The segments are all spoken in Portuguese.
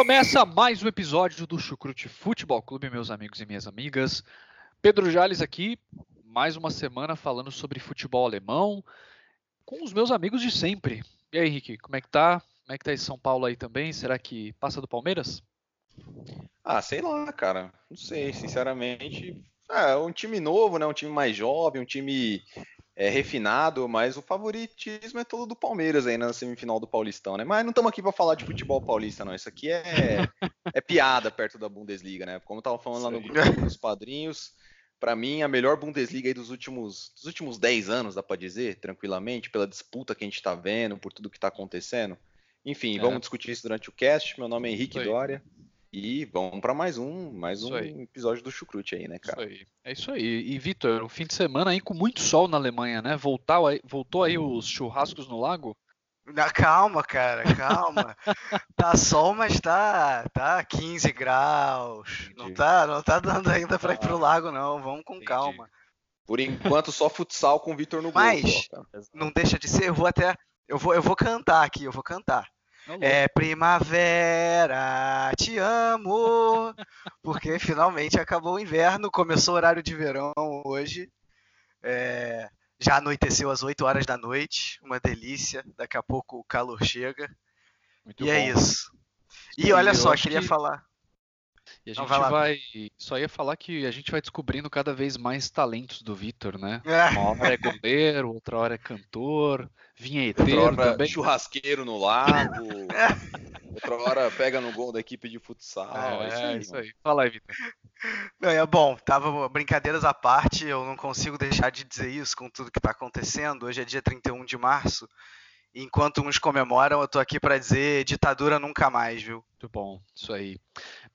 Começa mais um episódio do Chucrute Futebol Clube, meus amigos e minhas amigas. Pedro Jales aqui, mais uma semana falando sobre futebol alemão, com os meus amigos de sempre. E aí, Henrique, como é que tá? Como é que tá em São Paulo aí também? Será que passa do Palmeiras? Ah, sei lá, cara. Não sei, sinceramente. É um time novo, né? Um time mais jovem, um time é, refinado, mas o favoritismo é todo do Palmeiras aí na semifinal do Paulistão, né? Mas não estamos aqui para falar de futebol paulista, não. Isso aqui é, é piada perto da Bundesliga, né? Como eu tava falando lá no grupo dos padrinhos, para mim a melhor Bundesliga aí dos últimos, dos últimos 10 anos, dá para dizer, tranquilamente, pela disputa que a gente está vendo, por tudo que está acontecendo. Enfim, é. vamos discutir isso durante o cast. Meu nome é Henrique Dória. E vamos para mais um, mais um episódio do Chucrute aí, né, cara? Isso aí. É isso aí. E, Vitor, um fim de semana aí com muito sol na Alemanha, né? Voltou aí, voltou aí os churrascos no lago? calma, cara, calma. tá sol, mas tá, tá 15 graus. Não tá, não tá dando ainda para ir pro ah, lago, não. Vamos com Entendi. calma. Por enquanto, só futsal com o Vitor no Mas, gol. Mas, não deixa de ser, eu vou até. Eu vou, eu vou cantar aqui, eu vou cantar. É primavera, te amo, porque finalmente acabou o inverno, começou o horário de verão hoje. É, já anoiteceu às 8 horas da noite, uma delícia. Daqui a pouco o calor chega. Muito e é bom. é isso. E, e olha só, queria que... falar. E a gente vai, vai, Só ia falar que a gente vai descobrindo cada vez mais talentos do Vitor, né? É. Uma hora é goleiro, outra hora é cantor, vinheteiro outra hora também. churrasqueiro no lago. outra hora pega no gol da equipe de futsal. É, é isso aí. Isso aí. Fala aí, Vitor. Não, é bom, tava brincadeiras à parte, eu não consigo deixar de dizer isso com tudo que está acontecendo. Hoje é dia 31 de março enquanto uns comemoram, eu tô aqui para dizer ditadura nunca mais, viu? Muito bom, isso aí.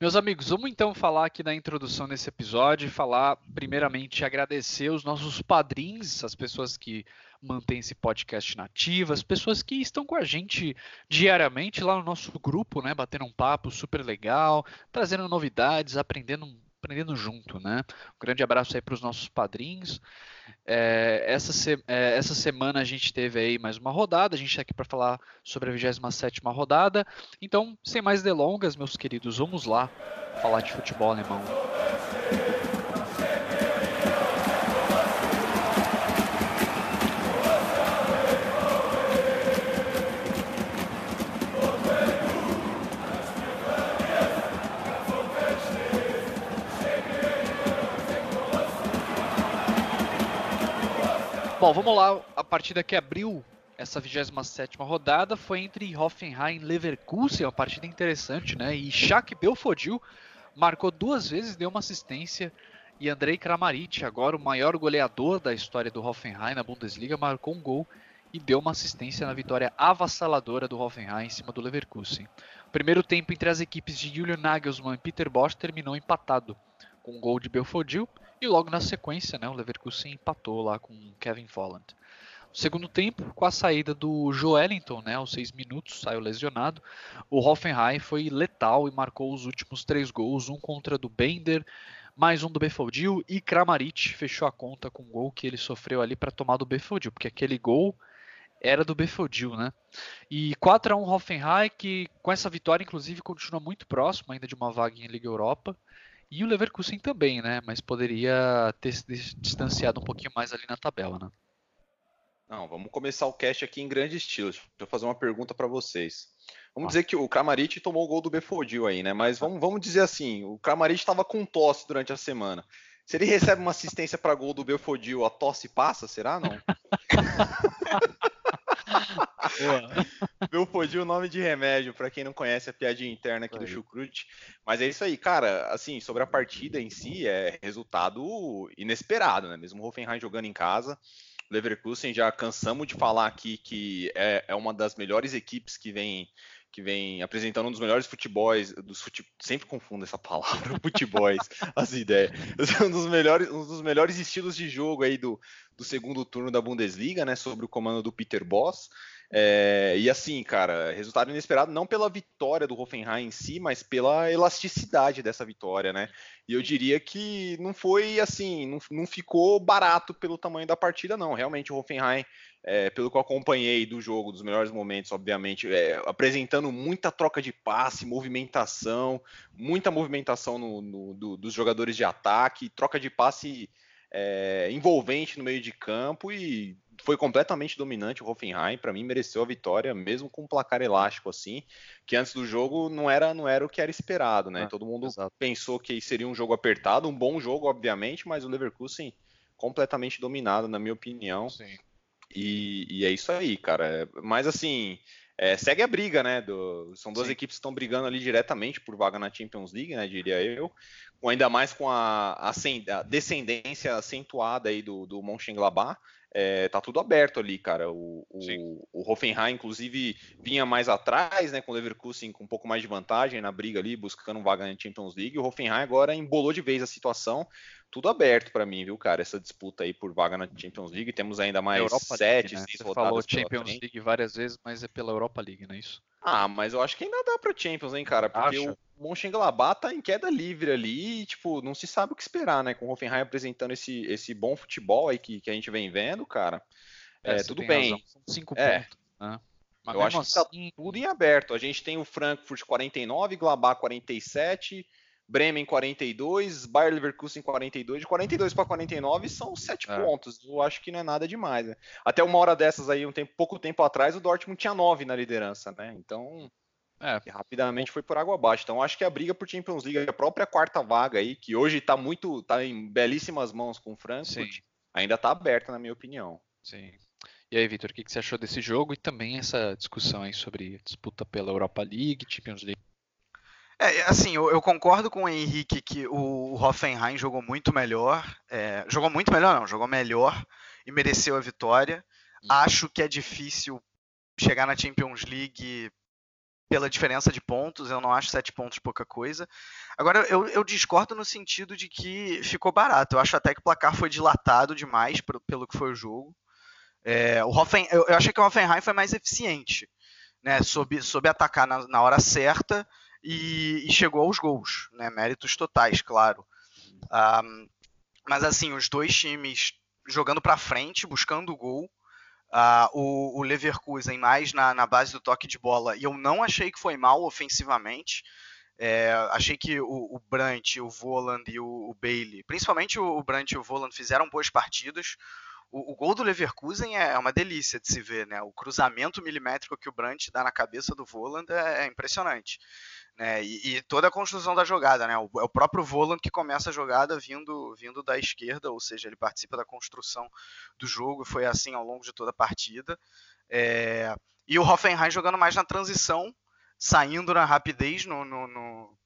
Meus amigos, vamos então falar aqui na introdução desse episódio, falar primeiramente agradecer os nossos padrinhos, as pessoas que mantêm esse podcast nativo, as pessoas que estão com a gente diariamente lá no nosso grupo, né, batendo um papo super legal, trazendo novidades, aprendendo aprendendo junto, né? Um grande abraço aí para os nossos padrinhos. É, essa, se, é, essa semana a gente teve aí mais uma rodada, a gente está aqui para falar sobre a 27 rodada. Então, sem mais delongas, meus queridos, vamos lá falar de futebol alemão. Bom, vamos lá. A partida que abriu essa 27 rodada foi entre Hoffenheim e Leverkusen, uma partida interessante, né? E Shaq Belfodil marcou duas vezes, deu uma assistência. E Andrei Kramaric, agora o maior goleador da história do Hoffenheim na Bundesliga, marcou um gol e deu uma assistência na vitória avassaladora do Hoffenheim em cima do Leverkusen. O primeiro tempo entre as equipes de Julian Nagelsmann e Peter Bosch terminou empatado, com um gol de Belfodil e logo na sequência, né, o Leverkusen empatou lá com Kevin Volland. No segundo tempo, com a saída do Joelinton, né, aos seis minutos, saiu lesionado, o Hoffenheim foi letal e marcou os últimos três gols, um contra do Bender, mais um do Befodil e Kramaric fechou a conta com o gol que ele sofreu ali para tomar do Befodil, porque aquele gol era do Befodil, né? E 4 a 1 Hoffenheim que com essa vitória inclusive continua muito próximo ainda de uma vaga em Liga Europa. E o Leverkusen também, né? Mas poderia ter se distanciado um pouquinho mais ali na tabela, né? Não, vamos começar o cast aqui em grande estilo. Deixa eu fazer uma pergunta para vocês. Vamos ah. dizer que o Kramaric tomou o gol do Befodil aí, né? Mas vamos, vamos dizer assim, o Kramaric estava com tosse durante a semana. Se ele recebe uma assistência para gol do Belfodil, a tosse passa, será não? Belfodil, nome de remédio, para quem não conhece a piadinha interna aqui aí. do Chucrute. Mas é isso aí, cara. Assim, sobre a partida em si, é resultado inesperado, né? Mesmo o Hoffenheim jogando em casa. Leverkusen já cansamos de falar aqui que é, é uma das melhores equipes que vem que vem apresentando um dos melhores futebols, dos fute... sempre confundo essa palavra, futebols, as ideias. Um dos melhores, um dos melhores estilos de jogo aí do, do segundo turno da Bundesliga, né, sobre o comando do Peter Boss. É, e assim, cara, resultado inesperado não pela vitória do Hoffenheim em si, mas pela elasticidade dessa vitória, né? E eu diria que não foi assim, não, não ficou barato pelo tamanho da partida, não. Realmente o Hoffenheim, é, pelo que eu acompanhei do jogo, dos melhores momentos, obviamente, é, apresentando muita troca de passe, movimentação, muita movimentação no, no, do, dos jogadores de ataque, troca de passe é, envolvente no meio de campo e foi completamente dominante o Hoffenheim, para mim mereceu a vitória, mesmo com um placar elástico assim, que antes do jogo não era não era o que era esperado, né? Ah, Todo mundo exato. pensou que seria um jogo apertado, um bom jogo, obviamente, mas o Leverkusen completamente dominado, na minha opinião. Sim. E, e é isso aí, cara. Mas assim, é, segue a briga, né? Do, são duas Sim. equipes que estão brigando ali diretamente por vaga na Champions League, né? Diria eu. Ainda mais com a, a, a descendência acentuada aí do, do Mönchengladbach é, tá tudo aberto ali, cara. O, o, o, Hoffenheim, inclusive, vinha mais atrás, né, com o Leverkusen com um pouco mais de vantagem na briga ali, buscando um vaga na Champions League. O Hoffenheim agora embolou de vez a situação. Tudo aberto para mim, viu, cara? Essa disputa aí por vaga na Champions League. Temos ainda mais Europa sete, League, né? Você falou Champions League várias vezes, mas é pela Europa League, não é isso? Ah, mas eu acho que ainda dá pra Champions, hein, cara? Porque Acha? o Mönchengladbach tá em queda livre ali e, tipo, não se sabe o que esperar, né? Com o Hoffenheim apresentando esse, esse bom futebol aí que, que a gente vem vendo, cara. É, é tudo bem. Razão. São cinco é. pontos, né? Mas eu acho assim... que tá tudo em aberto. A gente tem o Frankfurt 49, Gladbach 47, Bremen 42, Bayer Leverkusen 42, de 42 para 49 são 7 é. pontos. Eu acho que não é nada demais. Né? Até uma hora dessas aí, um tempo, pouco tempo atrás, o Dortmund tinha 9 na liderança, né? Então, é. rapidamente foi por água abaixo. Então, acho que a briga por Champions League, a própria quarta vaga aí, que hoje está muito, tá em belíssimas mãos com o Frankfurt, Sim. ainda está aberta, na minha opinião. Sim. E aí, Vitor, o que, que você achou desse jogo e também essa discussão aí sobre disputa pela Europa League, Champions League? É, assim, eu, eu, concordo com o Henrique que o Hoffenheim jogou muito melhor. É, jogou muito melhor, não, jogou melhor e mereceu a vitória. Uhum. Acho que é difícil chegar na Champions League pela diferença de pontos. Eu não acho sete pontos pouca coisa. Agora, eu, eu discordo no sentido de que ficou barato. Eu acho até que o placar foi dilatado demais pelo, pelo que foi o jogo. É, o Hoffen, eu, eu achei que o Hoffenheim foi mais eficiente, né? Soube, soube atacar na, na hora certa e, e chegou aos gols, né? Méritos totais, claro. Um, mas assim, os dois times jogando para frente, buscando o gol. Uh, o, o, Leverkusen mais na, na, base do toque de bola, e eu não achei que foi mal ofensivamente. É, achei que o, o Brandt, o Voland e o, o Bailey, principalmente o, o Brandt e o Voland, fizeram boas partidas. O, o, gol do Leverkusen é, é uma delícia de se ver, né? O cruzamento milimétrico que o Brandt dá na cabeça do Voland é, é impressionante. Né? E, e, toda a construção da jogada, né? O, é o próprio Voland que começa a jogada vindo, vindo da esquerda, ou seja, ele participa da construção do jogo, foi assim ao longo de toda a partida. É, e o Hoffenheim jogando mais na transição, saindo na rapidez no, no, no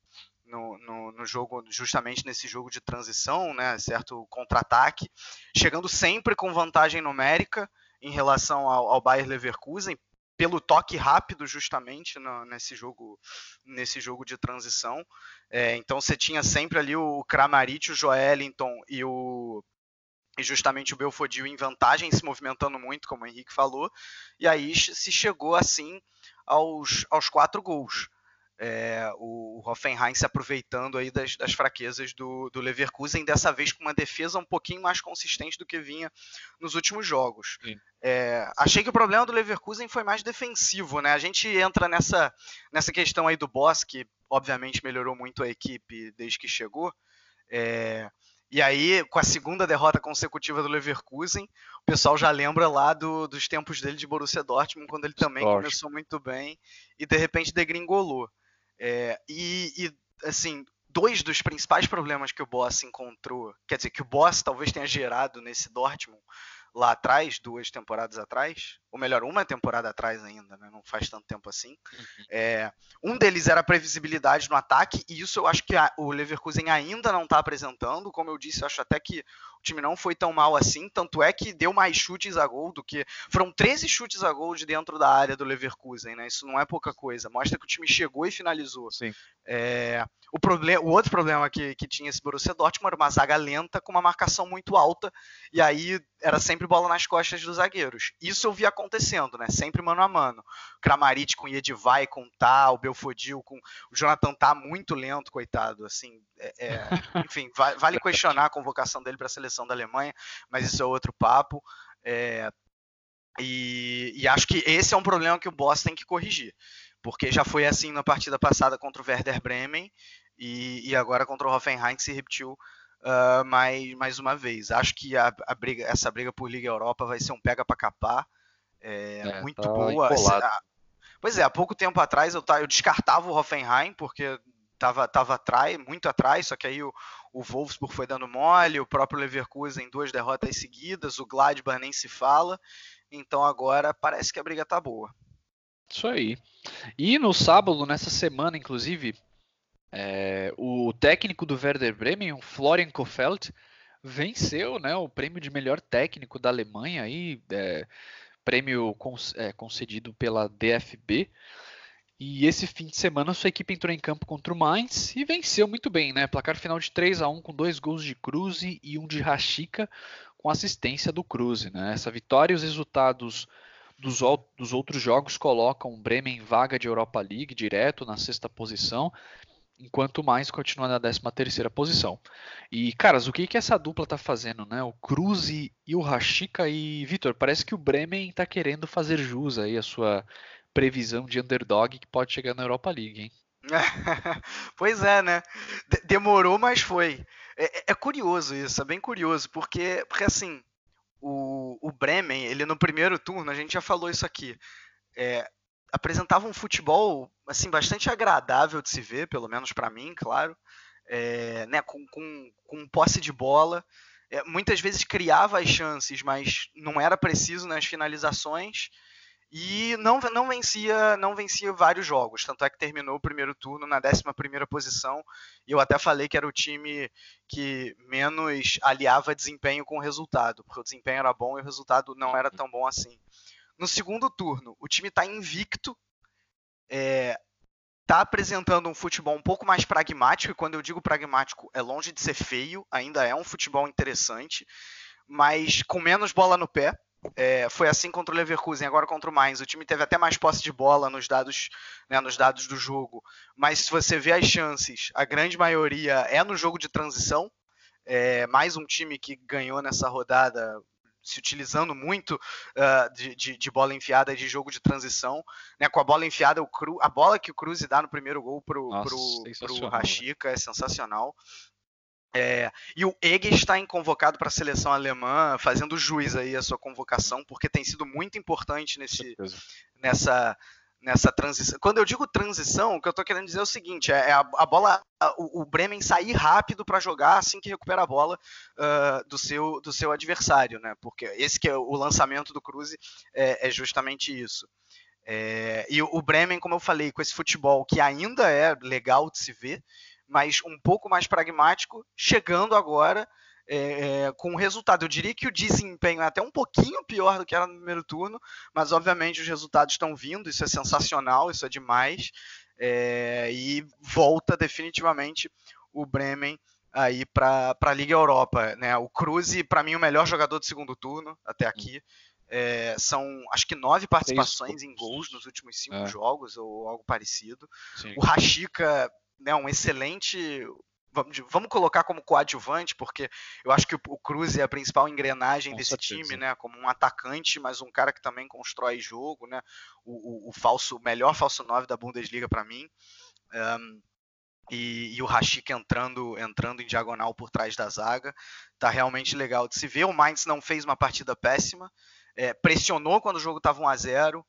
no, no, no, jogo, justamente nesse jogo de transição, né, certo contra-ataque, chegando sempre com vantagem numérica em relação ao, ao Bayer Leverkusen, pelo toque rápido justamente no, nesse jogo nesse jogo de transição. É, então você tinha sempre ali o Kramaric, o Joelinton e o e justamente o Belfodil em vantagem, se movimentando muito, como o Henrique falou, e aí se chegou assim aos, aos quatro gols é, o Hoffenheim se aproveitando aí das, das fraquezas do, do, Leverkusen, dessa vez com uma defesa um pouquinho mais consistente do que vinha nos últimos jogos. É, achei que o problema do Leverkusen foi mais defensivo, né? A gente entra nessa, nessa questão aí do Boss, que obviamente melhorou muito a equipe desde que chegou. É, e aí, com a segunda derrota consecutiva do Leverkusen, o pessoal já lembra lá do, dos tempos dele de Borussia Dortmund, quando ele também começou muito bem e de repente degringolou. É, e, e, assim, dois dos principais problemas que o Boss encontrou, quer dizer, que o Boss talvez tenha gerado nesse Dortmund lá atrás, duas temporadas atrás, ou melhor, uma temporada atrás ainda, né? não faz tanto tempo assim. Uhum. É, um deles era a previsibilidade no ataque, e isso eu acho que a, o Leverkusen ainda não está apresentando. Como eu disse, eu acho até que o time não foi tão mal assim, tanto é que deu mais chutes a gol do que. Foram 13 chutes a gol de dentro da área do Leverkusen, né? Isso não é pouca coisa. Mostra que o time chegou e finalizou. Sim. É, o, problema, o outro problema que, que tinha esse Borussia Dortmund era uma zaga lenta com uma marcação muito alta, e aí era sempre bola nas costas dos zagueiros. Isso eu vi acontecendo, né? Sempre mano a mano. Kramaric com Edivai, com Tá, o Belfodil, com o Jonathan Tá muito lento, coitado. Assim, é, é... enfim, vale questionar a convocação dele para a seleção da Alemanha, mas isso é outro papo. É... E, e acho que esse é um problema que o Boss tem que corrigir porque já foi assim na partida passada contra o Werder Bremen e, e agora contra o Hoffenheim que se repetiu uh, mais, mais uma vez. Acho que a, a, briga, essa briga por Liga Europa vai ser um pega para capar, é, é, muito tá boa. Pois é, há pouco tempo atrás eu, eu descartava o Hoffenheim porque estava tava atrás, muito atrás, só que aí o, o Wolfsburg foi dando mole, o próprio Leverkusen duas derrotas seguidas, o Gladbach nem se fala, então agora parece que a briga tá boa. Isso aí. E no sábado, nessa semana, inclusive, é, o técnico do Werder Bremen, o Florian Kofeld, venceu né, o prêmio de melhor técnico da Alemanha, aí, é, prêmio é, concedido pela DFB. E esse fim de semana sua equipe entrou em campo contra o Mainz e venceu muito bem, né? Placar final de 3 a 1 com dois gols de Cruze e um de Rashica com assistência do Cruze, né? Essa vitória e os resultados dos, dos outros jogos colocam o Bremen em vaga de Europa League direto na sexta posição, enquanto mais continua na décima terceira posição. E, caras, o que, que essa dupla tá fazendo, né? O Cruz e, o Rashica e Vitor, parece que o Bremen tá querendo fazer jus aí a sua previsão de underdog que pode chegar na Europa League, hein? pois é, né? demorou, mas foi. É, é, é, curioso isso, é bem curioso, porque, porque assim, o, o Bremen, ele no primeiro turno, a gente já falou isso aqui, é, apresentava um futebol assim bastante agradável de se ver, pelo menos para mim, claro, é, né, com, com, com, posse de bola. É, muitas vezes criava as chances, mas não era preciso nas finalizações e não, não vencia não vencia vários jogos, tanto é que terminou o primeiro turno na 11 posição, e eu até falei que era o time que menos aliava desempenho com resultado, porque o desempenho era bom e o resultado não era tão bom assim. No segundo turno, o time está invicto, está é, tá apresentando um futebol um pouco mais pragmático, e quando eu digo pragmático, é longe de ser feio, ainda é um futebol interessante, mas com menos bola no pé, é, foi assim contra o Leverkusen, agora contra o Mainz. O time teve até mais posse de bola nos dados, né, nos dados do jogo. Mas se você vê as chances, a grande maioria é no jogo de transição. É, mais um time que ganhou nessa rodada se utilizando muito uh, de, de, de, bola enfiada de jogo de transição, né? Com a bola enfiada, o Cru, a bola que o Cruz dá no primeiro gol pro, Nossa, pro, pro Rashica é sensacional. É, e o Eggestein convocado para a seleção alemã, fazendo juiz aí a sua convocação, porque tem sido muito importante nesse, nessa, nessa transição. Quando eu digo transição, o que eu estou querendo dizer é o seguinte: é, é a, a bola, a, o, Bremen sair rápido para jogar assim que recupera a bola uh, do, seu, do seu adversário, né? Porque esse que é o lançamento do Cruze é, é justamente isso. É, e o Bremen, como eu falei, com esse futebol que ainda é legal de se ver, mas um pouco mais pragmático, chegando agora é, é, com o resultado. Eu diria que o desempenho é até um pouquinho pior do que era no primeiro turno, mas obviamente os resultados estão vindo, isso é sensacional, isso é demais, é, e volta definitivamente o Bremen aí para a Liga Europa. Né? O Cruz, para mim, o melhor jogador do segundo turno até aqui. É, são acho que nove participações em gols nos últimos cinco é. jogos ou algo parecido. Sim. O Rashica né, um excelente. Vamos, colocar como coadjuvante, porque eu acho que o, Cruz é a principal engrenagem Com desse certeza. time, né? Como um atacante, mas um cara que também constrói jogo, né? O, o, o falso, melhor falso 9 da Bundesliga para mim. Um, e, e, o Rashik entrando, entrando em diagonal por trás da zaga. Tá realmente legal de se ver. O Mainz não fez uma partida péssima, é, pressionou quando o jogo estava 1 a 0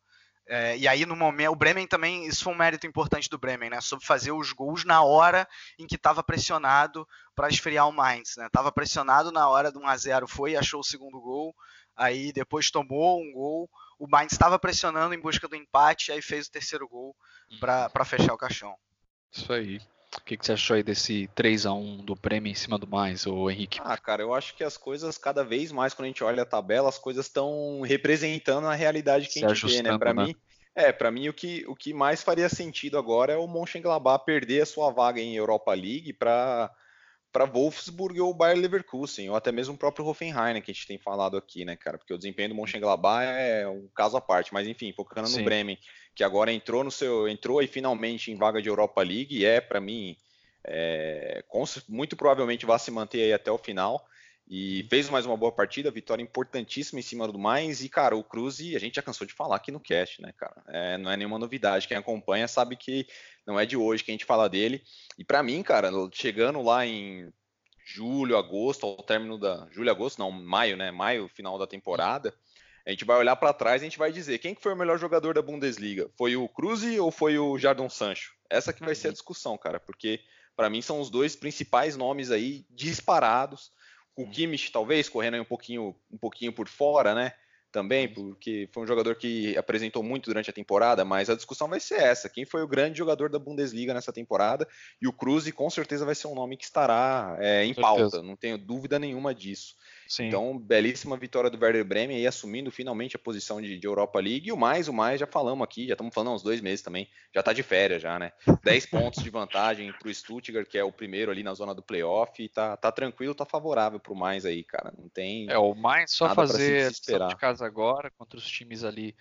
é, e aí, no momento, o Bremen também, isso foi um mérito importante do Bremen, né? Sobre fazer os gols na hora em que estava pressionado para esfriar o Mainz, né? Tava pressionado na hora do 1 a 0 foi, achou o segundo gol, aí depois tomou um gol. o Mainz estava pressionando em busca do empate, aí fez o terceiro gol para uhum. fechar o caixão. Isso aí. O que, que, você achou aí desse 3 a 1 do prêmio em cima do mais, o Henrique? Ah, cara, eu acho que as coisas, cada vez mais, quando a gente olha a tabela, as coisas estão representando a realidade que Se a gente vê, né? Para né? mim, é, para mim o que, o que mais faria sentido agora é o Mönchengladbach perder a sua vaga em Europa League para para Wolfsburg ou Bayer Leverkusen, ou até mesmo o próprio Hoffenheim, que a gente tem falado aqui, né, cara, porque o desempenho do Mönchengladbach é um caso à parte, mas enfim, focando no Sim. Bremen, que agora entrou no seu, entrou e finalmente em vaga de Europa League, e é para mim é, muito provavelmente vai se manter aí até o final. E fez mais uma boa partida, vitória importantíssima em cima do mais. E, cara, o Cruz, a gente já cansou de falar aqui no cast, né, cara? É, não é nenhuma novidade. Quem acompanha sabe que não é de hoje que a gente fala dele. E para mim, cara, chegando lá em julho, agosto, ao término da. Julho, agosto, não, maio, né? Maio, final da temporada. A gente vai olhar para trás e a gente vai dizer quem que foi o melhor jogador da Bundesliga? Foi o Cruz ou foi o Jardon Sancho? Essa que vai ser a uhum. discussão, cara, porque para mim são os dois principais nomes aí disparados o Kimmich, talvez, correndo um pouquinho, um pouquinho por fora, né? Também, porque foi um jogador que apresentou muito durante a temporada, mas a discussão vai ser essa: quem foi o grande jogador da Bundesliga nessa temporada? E o Cruz, com certeza, vai ser um nome que estará é, em pauta, não tenho dúvida nenhuma disso. Sim. Então, belíssima vitória do Werder Bremen aí, assumindo finalmente a posição de, de, Europa League. E o mais, o mais, já falamos aqui, já estamos falando há uns dois meses também, já tá de férias já, né? 10 pontos de vantagem pro Stuttgart, que é o primeiro ali na zona do playoff, e tá, tá tranquilo, tá favorável pro mais aí, cara. Não tem. É, o mais só fazer de casa agora contra os times ali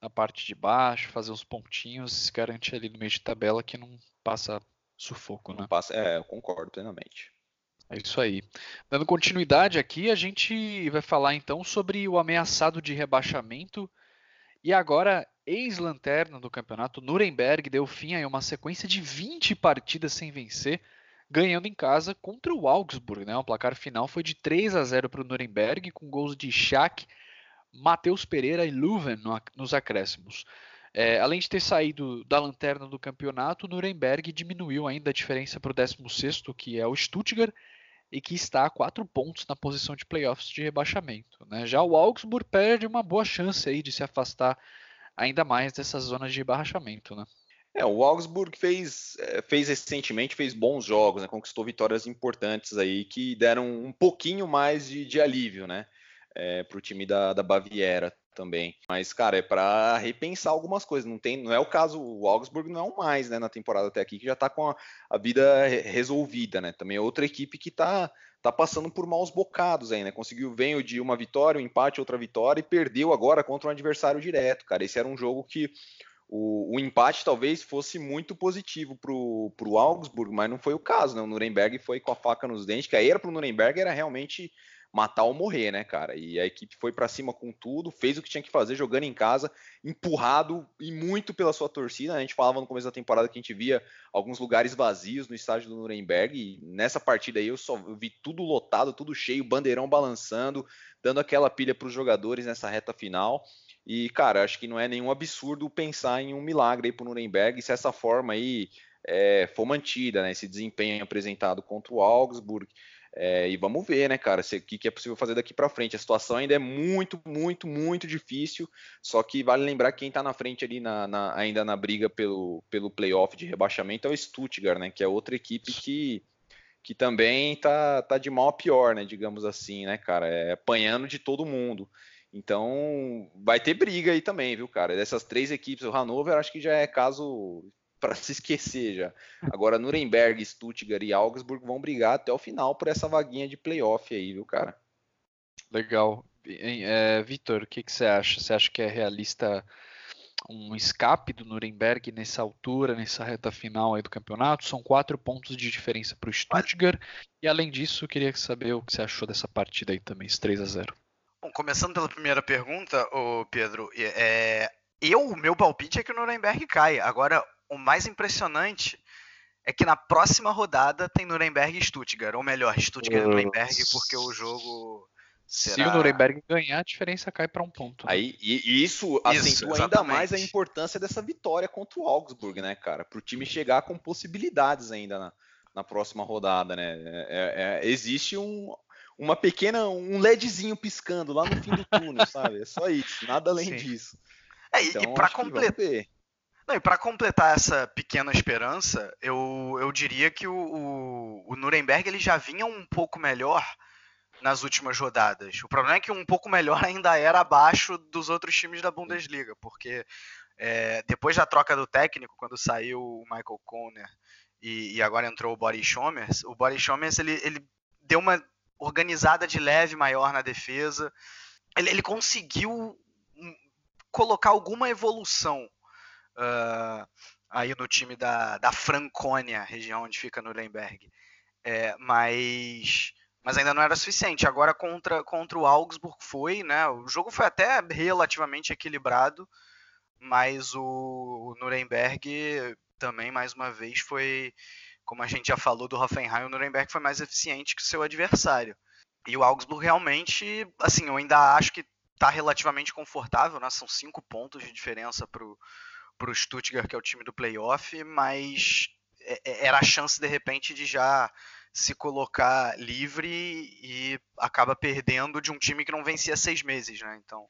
na parte de baixo, fazer uns pontinhos, se garantir ali no meio de tabela que não passa sufoco, não né? Passa, é, eu concordo plenamente. É isso aí. Dando continuidade aqui, a gente vai falar então sobre o ameaçado de rebaixamento e agora ex-lanterna do campeonato, Nuremberg, deu fim a uma sequência de 20 partidas sem vencer, ganhando em casa contra o Augsburg. Né? O placar final foi de 3 a 0 para o Nuremberg, com gols de Schack, Matheus Pereira e Leuven nos acréscimos. É, além de ter saído da lanterna do campeonato, Nuremberg diminuiu ainda a diferença para o 16, que é o Stuttgart, e que está a quatro pontos na posição de playoffs de rebaixamento. Né? Já o Augsburg perde uma boa chance aí de se afastar ainda mais dessas zonas de rebaixamento. Né? É, o Augsburg fez, é, fez recentemente fez bons jogos, né? conquistou vitórias importantes aí que deram um pouquinho mais de, de alívio, né, é, para o time da, da Baviera também. Mas, cara, é para repensar algumas coisas. Não tem, não é o caso, o Augsburg não é o mais, né, na temporada até aqui, que já está com a, a, vida resolvida, né? Também é outra equipe que está tá passando por maus bocados aí, né? Conseguiu veio de uma vitória, um empate, outra vitória e perdeu agora contra um adversário direto, cara. Esse era um jogo que o, o empate talvez fosse muito positivo pro, pro Augsburg, mas não foi o caso, né? O Nuremberg foi com a faca nos dentes, que aí era pro Nuremberg, era realmente matar ou morrer, né, cara? E a equipe foi para cima com tudo, fez o que tinha que fazer, jogando em casa, empurrado e muito pela sua torcida. A gente falava no começo da temporada que a gente via alguns lugares vazios no estádio do Nuremberg, e nessa partida aí eu só vi tudo lotado, tudo cheio, bandeirão balançando, dando aquela pilha para os jogadores nessa reta final. E, cara, acho que não é nenhum absurdo pensar em um milagre aí pro Nuremberg, se essa forma aí é, for mantida, né? Esse desempenho apresentado contra o Augsburg. É, e vamos ver, né, cara, o que, que é possível fazer daqui para frente. A situação ainda é muito, muito, muito difícil. Só que vale lembrar que quem está na frente ali, na, na, ainda na briga pelo, pelo playoff de rebaixamento, é o Stuttgart, né, que é outra equipe que, que também tá, tá de mal a pior, né, digamos assim, né, cara, é apanhando de todo mundo. Então, vai ter briga aí também, viu, cara? Dessas três equipes, o Hannover acho que já é caso para se esquecer já. Agora, Nuremberg, Stuttgart e Augsburg vão brigar até o final por essa vaguinha de playoff aí, viu, cara? Legal. É, Vitor, o que, que, você acha? Você acha que é realista um escape do Nuremberg nessa altura, nessa reta final aí do campeonato? São quatro pontos de diferença para o Stuttgart. E além disso, eu queria saber o que você achou dessa partida aí também, 3 a 0 Bom, começando pela primeira pergunta, ô Pedro, é, eu, o meu palpite é que o Nuremberg cai. Agora, o mais impressionante é que na próxima rodada tem Nuremberg e Stuttgart, ou melhor, Stuttgart e Nuremberg, porque o jogo será... Se o Nuremberg ganhar, a diferença cai para um ponto. Né? Aí, e, isso acentua isso, ainda mais a importância dessa vitória contra o Augsburg, né, cara? Para o time chegar com possibilidades ainda na, na próxima rodada, né? É, é, existe um, uma pequena, um LEDzinho piscando lá no fim do túnel, sabe? É só isso, nada além Sim. disso. É, então, e para completar. Não, e para completar essa pequena esperança, eu, eu diria que o, o, o Nuremberg ele já vinha um pouco melhor nas últimas rodadas. O problema é que um pouco melhor ainda era abaixo dos outros times da Bundesliga, porque é, depois da troca do técnico, quando saiu o Michael Conner e, e agora entrou o Boris Schommers, o Boris Schommers ele, ele deu uma organizada de leve maior na defesa. Ele, ele conseguiu colocar alguma evolução uh, aí no time da, da Franconia, região onde fica Nuremberg. É, mas, mas ainda não era suficiente. Agora contra, contra o Augsburg foi, né? O jogo foi até relativamente equilibrado, mas o, o Nuremberg também, mais uma vez, foi, como a gente já falou do Hoffenheim, o Nuremberg foi mais eficiente que o seu adversário. E o Augsburg realmente, assim, eu ainda acho que está relativamente confortável, né? São cinco pontos de diferença para o para o Stuttgart, que é o time do playoff, mas é, é, era a chance de repente de já se colocar livre e acaba perdendo de um time que não vencia seis meses, né? Então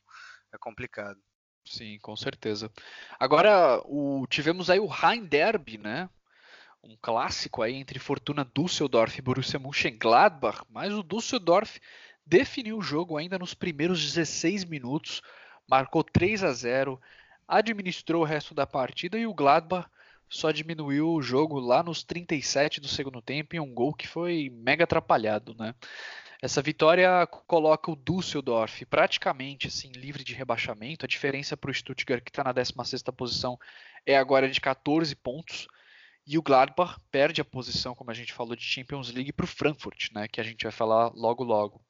é complicado. Sim, com certeza. Agora o, tivemos aí o Rhein Derby, né? Um clássico aí entre Fortuna Düsseldorf e Borussia Mönchengladbach, mas o Düsseldorf definiu o jogo ainda nos primeiros 16 minutos, marcou 3 a 0 administrou o resto da partida e o Gladbach só diminuiu o jogo lá nos 37 do segundo tempo em um gol que foi mega atrapalhado, né? Essa vitória coloca o Düsseldorf praticamente assim livre de rebaixamento. A diferença para o Stuttgart que está na 16ª posição é agora de 14 pontos e o Gladbach perde a posição, como a gente falou, de Champions League para o Frankfurt, né? Que a gente vai falar logo logo.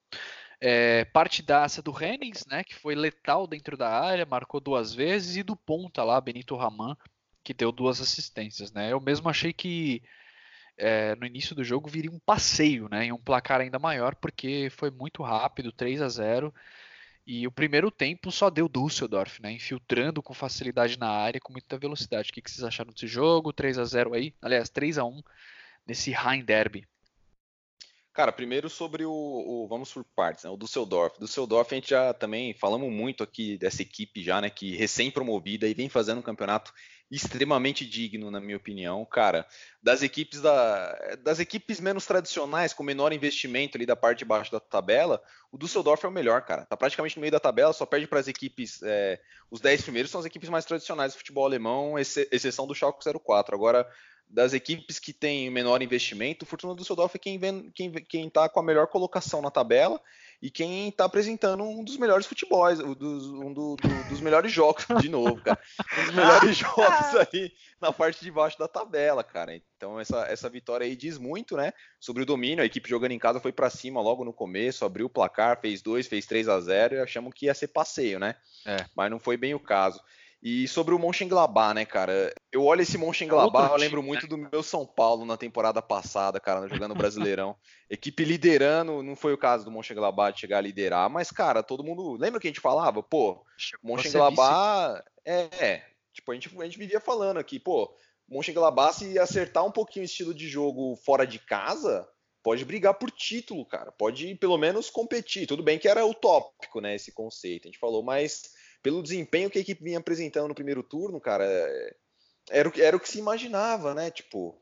É, partidaça do Hennings, né, que foi letal dentro da área, marcou duas vezes, e do ponta lá, Benito Raman, que deu duas assistências. Né? Eu mesmo achei que é, no início do jogo viria um passeio, né, em um placar ainda maior, porque foi muito rápido, 3 a 0 e o primeiro tempo só deu Düsseldorf, né, infiltrando com facilidade na área, com muita velocidade. O que, que vocês acharam desse jogo? 3 a 0 aí, aliás, 3 a 1 nesse Rhein Derby. Cara, primeiro sobre o, o, vamos por partes, né? O Düsseldorf. Düsseldorf a gente já também falamos muito aqui dessa equipe já, né? Que recém-promovida e vem fazendo um campeonato extremamente digno, na minha opinião, cara. Das equipes da, das equipes menos tradicionais, com menor investimento ali da parte de baixo da tabela, o Düsseldorf é o melhor, cara. Tá praticamente no meio da tabela, só perde para as equipes. É, os 10 primeiros são as equipes mais tradicionais do futebol alemão, exceção do Schalke 04. Agora das equipes que têm menor investimento, o Fortuna Düsseldorf é quem está quem, quem tá com a melhor colocação na tabela e quem está apresentando um dos melhores futebols, um, dos, um do, do, dos melhores jogos, de novo, cara. Um dos melhores jogos aí na parte de baixo da tabela, cara. Então essa, essa vitória aí diz muito, né? Sobre o domínio, a equipe jogando em casa foi para cima logo no começo, abriu o placar, fez 2, fez 3 a 0 e achamos que ia ser passeio, né? É. Mas não foi bem o caso. E sobre o Mönchengladbach, né, cara? Eu olho esse Mönchengladbach, eu lembro muito do meu São Paulo na temporada passada, cara, jogando Brasileirão. Equipe liderando, não foi o caso do Mönchengladbach chegar a liderar, mas, cara, todo mundo... Lembra que a gente falava? Pô, Mönchengladbach... É, é, tipo, a gente, a gente vivia falando aqui, pô, Mönchengladbach se acertar um pouquinho o estilo de jogo fora de casa, pode brigar por título, cara. Pode, pelo menos, competir. Tudo bem que era utópico, né, esse conceito. A gente falou, mas pelo desempenho que a equipe vinha apresentando no primeiro turno, cara, é, era o, que, era o que se imaginava, né? Tipo,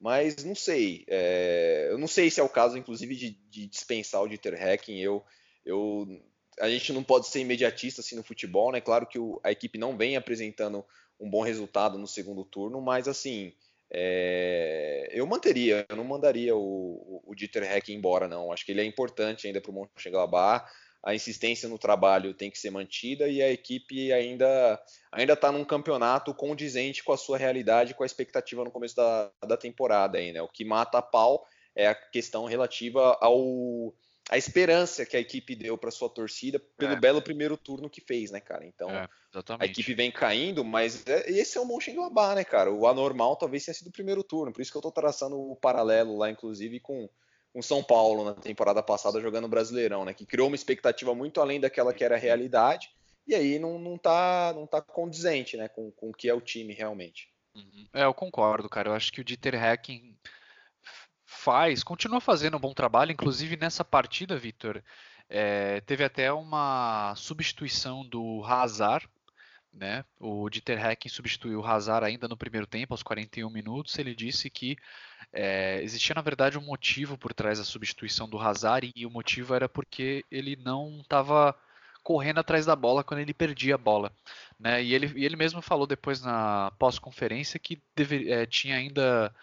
mas não sei. É, eu não sei se é o caso, inclusive, de, de dispensar o Dieter Hacking. Eu, eu, a gente não pode ser imediatista assim no futebol, né? Claro que o, a equipe não vem apresentando um bom resultado no segundo turno, mas assim. É, eu manteria, eu não mandaria o, o Dieter Hecking embora, não. Acho que ele é importante ainda para o Mönchengladbach a insistência no trabalho tem que ser mantida e a equipe ainda ainda está num campeonato condizente com a sua realidade, com a expectativa no começo da, da temporada ainda. Né? O que mata a pau é a questão relativa ao a esperança que a equipe deu para sua torcida pelo é. belo primeiro turno que fez, né, cara? Então, é, a equipe vem caindo, mas é, esse é o Mönchengladbach, né, cara? O anormal talvez tenha sido o primeiro turno, por isso que eu estou traçando o paralelo lá, inclusive, com com São Paulo na temporada passada jogando Brasileirão, né? Que criou uma expectativa muito além daquela que era a realidade, e aí não, não, tá, não tá condizente né, com, com o que é o time realmente. Uhum. É, eu concordo, cara. Eu acho que o Dieter Hacking faz, continua fazendo um bom trabalho, inclusive nessa partida, Vitor, é, teve até uma substituição do Hazard, né? O Dieter Hecking substituiu o Hazard ainda no primeiro tempo, aos 41 minutos. Ele disse que é, existia, na verdade, um motivo por trás da substituição do Hazard e o motivo era porque ele não estava correndo atrás da bola quando ele perdia a bola. Né? E, ele, e ele mesmo falou depois na pós-conferência que deve, é, tinha ainda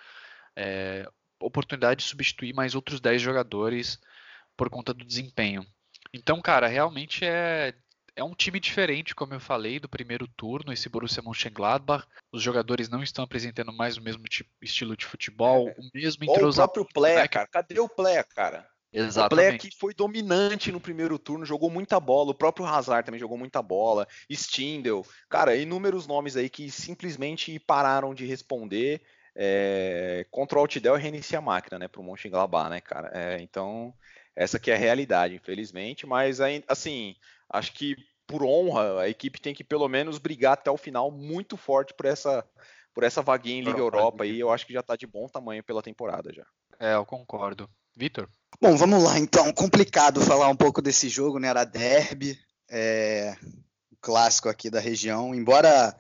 é, oportunidade de substituir mais outros 10 jogadores por conta do desempenho. Então, cara, realmente é, é um time diferente, como eu falei, do primeiro turno, esse Borussia Mönchengladbach. Os jogadores não estão apresentando mais o mesmo tipo, estilo de futebol, é. o mesmo entrosamento. O próprio Plea, né? cara. Cadê o Plea, cara? Exatamente. O Plea que foi dominante no primeiro turno, jogou muita bola. O próprio Hazard também jogou muita bola. Stindl. Cara, inúmeros nomes aí que simplesmente pararam de responder. É, contra o Altidel e reinicia a máquina, né, pro Mönchengladbach, né, cara? É, então, essa que é a realidade, infelizmente, mas assim, acho que por honra a equipe tem que pelo menos brigar até o final muito forte por essa por essa vaguinha em Liga Europa aí, eu acho que já está de bom tamanho pela temporada já. É, eu concordo. Vitor? Bom, vamos lá então. Complicado falar um pouco desse jogo, né? Era derby, é, clássico aqui da região. Embora,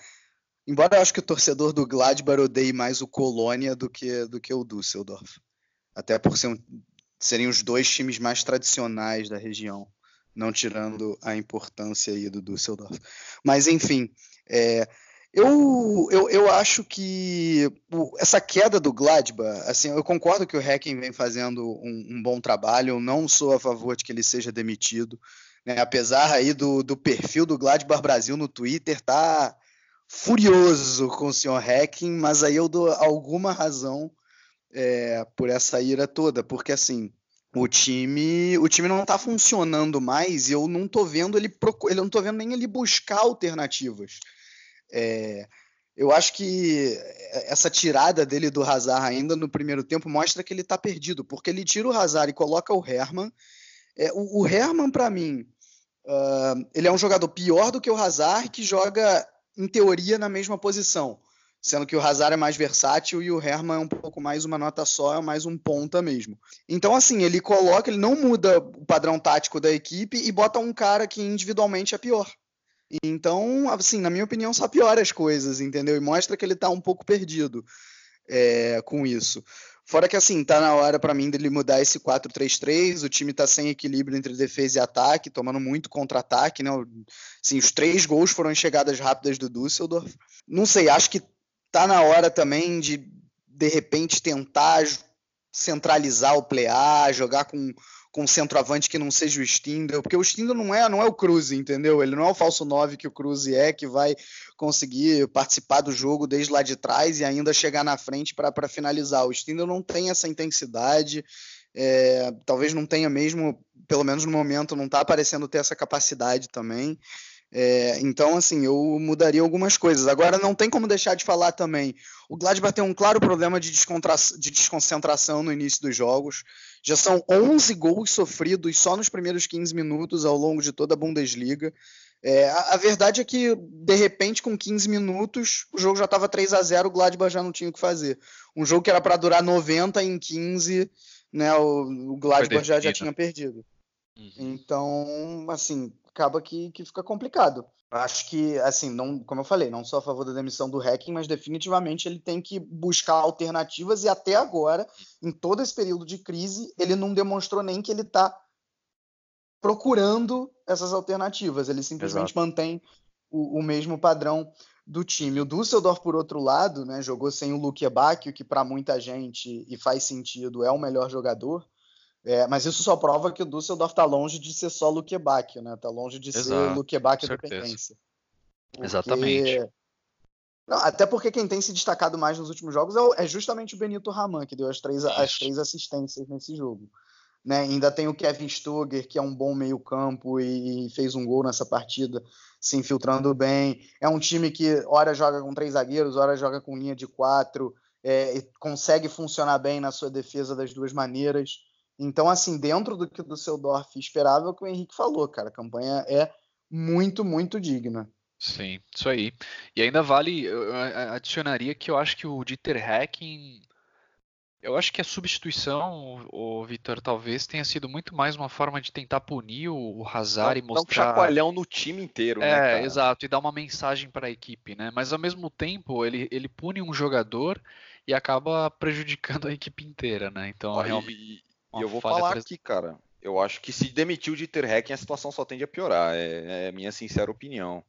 embora eu acho que o torcedor do Gladbach odeie mais o Colônia do que do que o Düsseldorf. Até por ser um, serem os dois times mais tradicionais da região, não tirando a importância aí do Düsseldorf. Mas, enfim, é, eu, eu, eu acho que essa queda do Gladbach, assim, eu concordo que o Hacking vem fazendo um, um, bom trabalho, eu não sou a favor de que ele seja demitido, né, apesar aí do, do perfil do Gladbach Brasil no Twitter tá furioso com o senhor Hacking, mas aí eu dou alguma razão é, por essa ira toda, porque assim, o time, o time não está funcionando mais e eu não tô vendo ele, eu não tô vendo nem ele buscar alternativas. É, eu acho que essa tirada dele do Hazard ainda no primeiro tempo mostra que ele está perdido, porque ele tira o Hazard e coloca o Herman. É, o, o, Herman, para mim, uh, ele é um jogador pior do que o Hazard, que joga, em teoria, na mesma posição sendo que o Hazard é mais versátil e o Herman é um pouco mais uma nota só, é mais um ponta mesmo. Então, assim, ele coloca, ele não muda o padrão tático da equipe e bota um cara que individualmente é pior. Então, assim, na minha opinião, só piora as coisas, entendeu? E mostra que ele tá um pouco perdido é, com isso. Fora que, assim, tá na hora para mim dele mudar esse 4-3-3, o time tá sem equilíbrio entre defesa e ataque, tomando muito contra-ataque, né? Assim, os três gols foram chegadas rápidas do Düsseldorf. Não sei, acho que tá na hora também de de repente tentar centralizar o A, jogar com com um centroavante que não seja o Stindl, porque o Stindl não é, não é o Cruz, entendeu? Ele não é o falso 9 que o Cruz é, que vai conseguir participar do jogo desde lá de trás e ainda chegar na frente para finalizar. O Stindl não tem essa intensidade, é, talvez não tenha mesmo, pelo menos no momento, não está aparecendo ter essa capacidade também. É, então, assim, eu mudaria algumas coisas. Agora, não tem como deixar de falar também. O Gladbach tem um claro problema de, de desconcentração no início dos jogos. Já são 11 gols sofridos só nos primeiros 15 minutos ao longo de toda a Bundesliga. É, a, a, verdade é que, de repente, com 15 minutos, o jogo já estava 3 a 0 o Gladbach já não tinha o que fazer. Um jogo que era para durar 90 em 15, né, o, o Gladbach já, já tinha perdido. Uhum. Então, assim, acaba que, que fica complicado. Acho que, assim, não, como eu falei, não sou a favor da demissão do Hacking, mas definitivamente ele tem que buscar alternativas e até agora, em todo esse período de crise, ele não demonstrou nem que ele está procurando essas alternativas. Ele simplesmente Exato. mantém o, o, mesmo padrão do time. O Düsseldorf, por outro lado, né, jogou sem o Luque Bacchio, que para muita gente, e faz sentido, é o melhor jogador. É, mas isso só prova que o Düsseldorf está longe de ser só Luquebac, né? Está longe de Exato, ser Luquebac dependência. Porque... Exatamente. Não, até porque quem tem se destacado mais nos últimos jogos é, é justamente o Benito Raman, que deu as três, as três assistências nesse jogo. Né? Ainda tem o Kevin Stoger, que é um bom meio-campo e, e fez um gol nessa partida, se infiltrando bem. É um time que, ora joga com três zagueiros, ora joga com linha de quatro, é, consegue funcionar bem na sua defesa das duas maneiras. Então, assim, dentro do que o Düsseldorf esperava, é o que o Henrique falou, cara. A campanha é muito, muito digna. Sim, isso aí. E ainda vale, eu adicionaria que eu acho que o Dieter Hacking, Eu acho que a substituição, o Vitor, talvez tenha sido muito mais uma forma de tentar punir o Hazard e mostrar. Dá um chacoalhão no time inteiro, é, né? Cara? exato, e dar uma mensagem para a equipe, né? Mas ao mesmo tempo, ele, ele pune um jogador e acaba prejudicando a equipe inteira, né? Então, Ó, realmente. E, e eu vou falar pres- aqui, cara. Eu acho que se demitir o Dieter Hecking, a situação só tende a piorar. É, é a minha sincera opinião.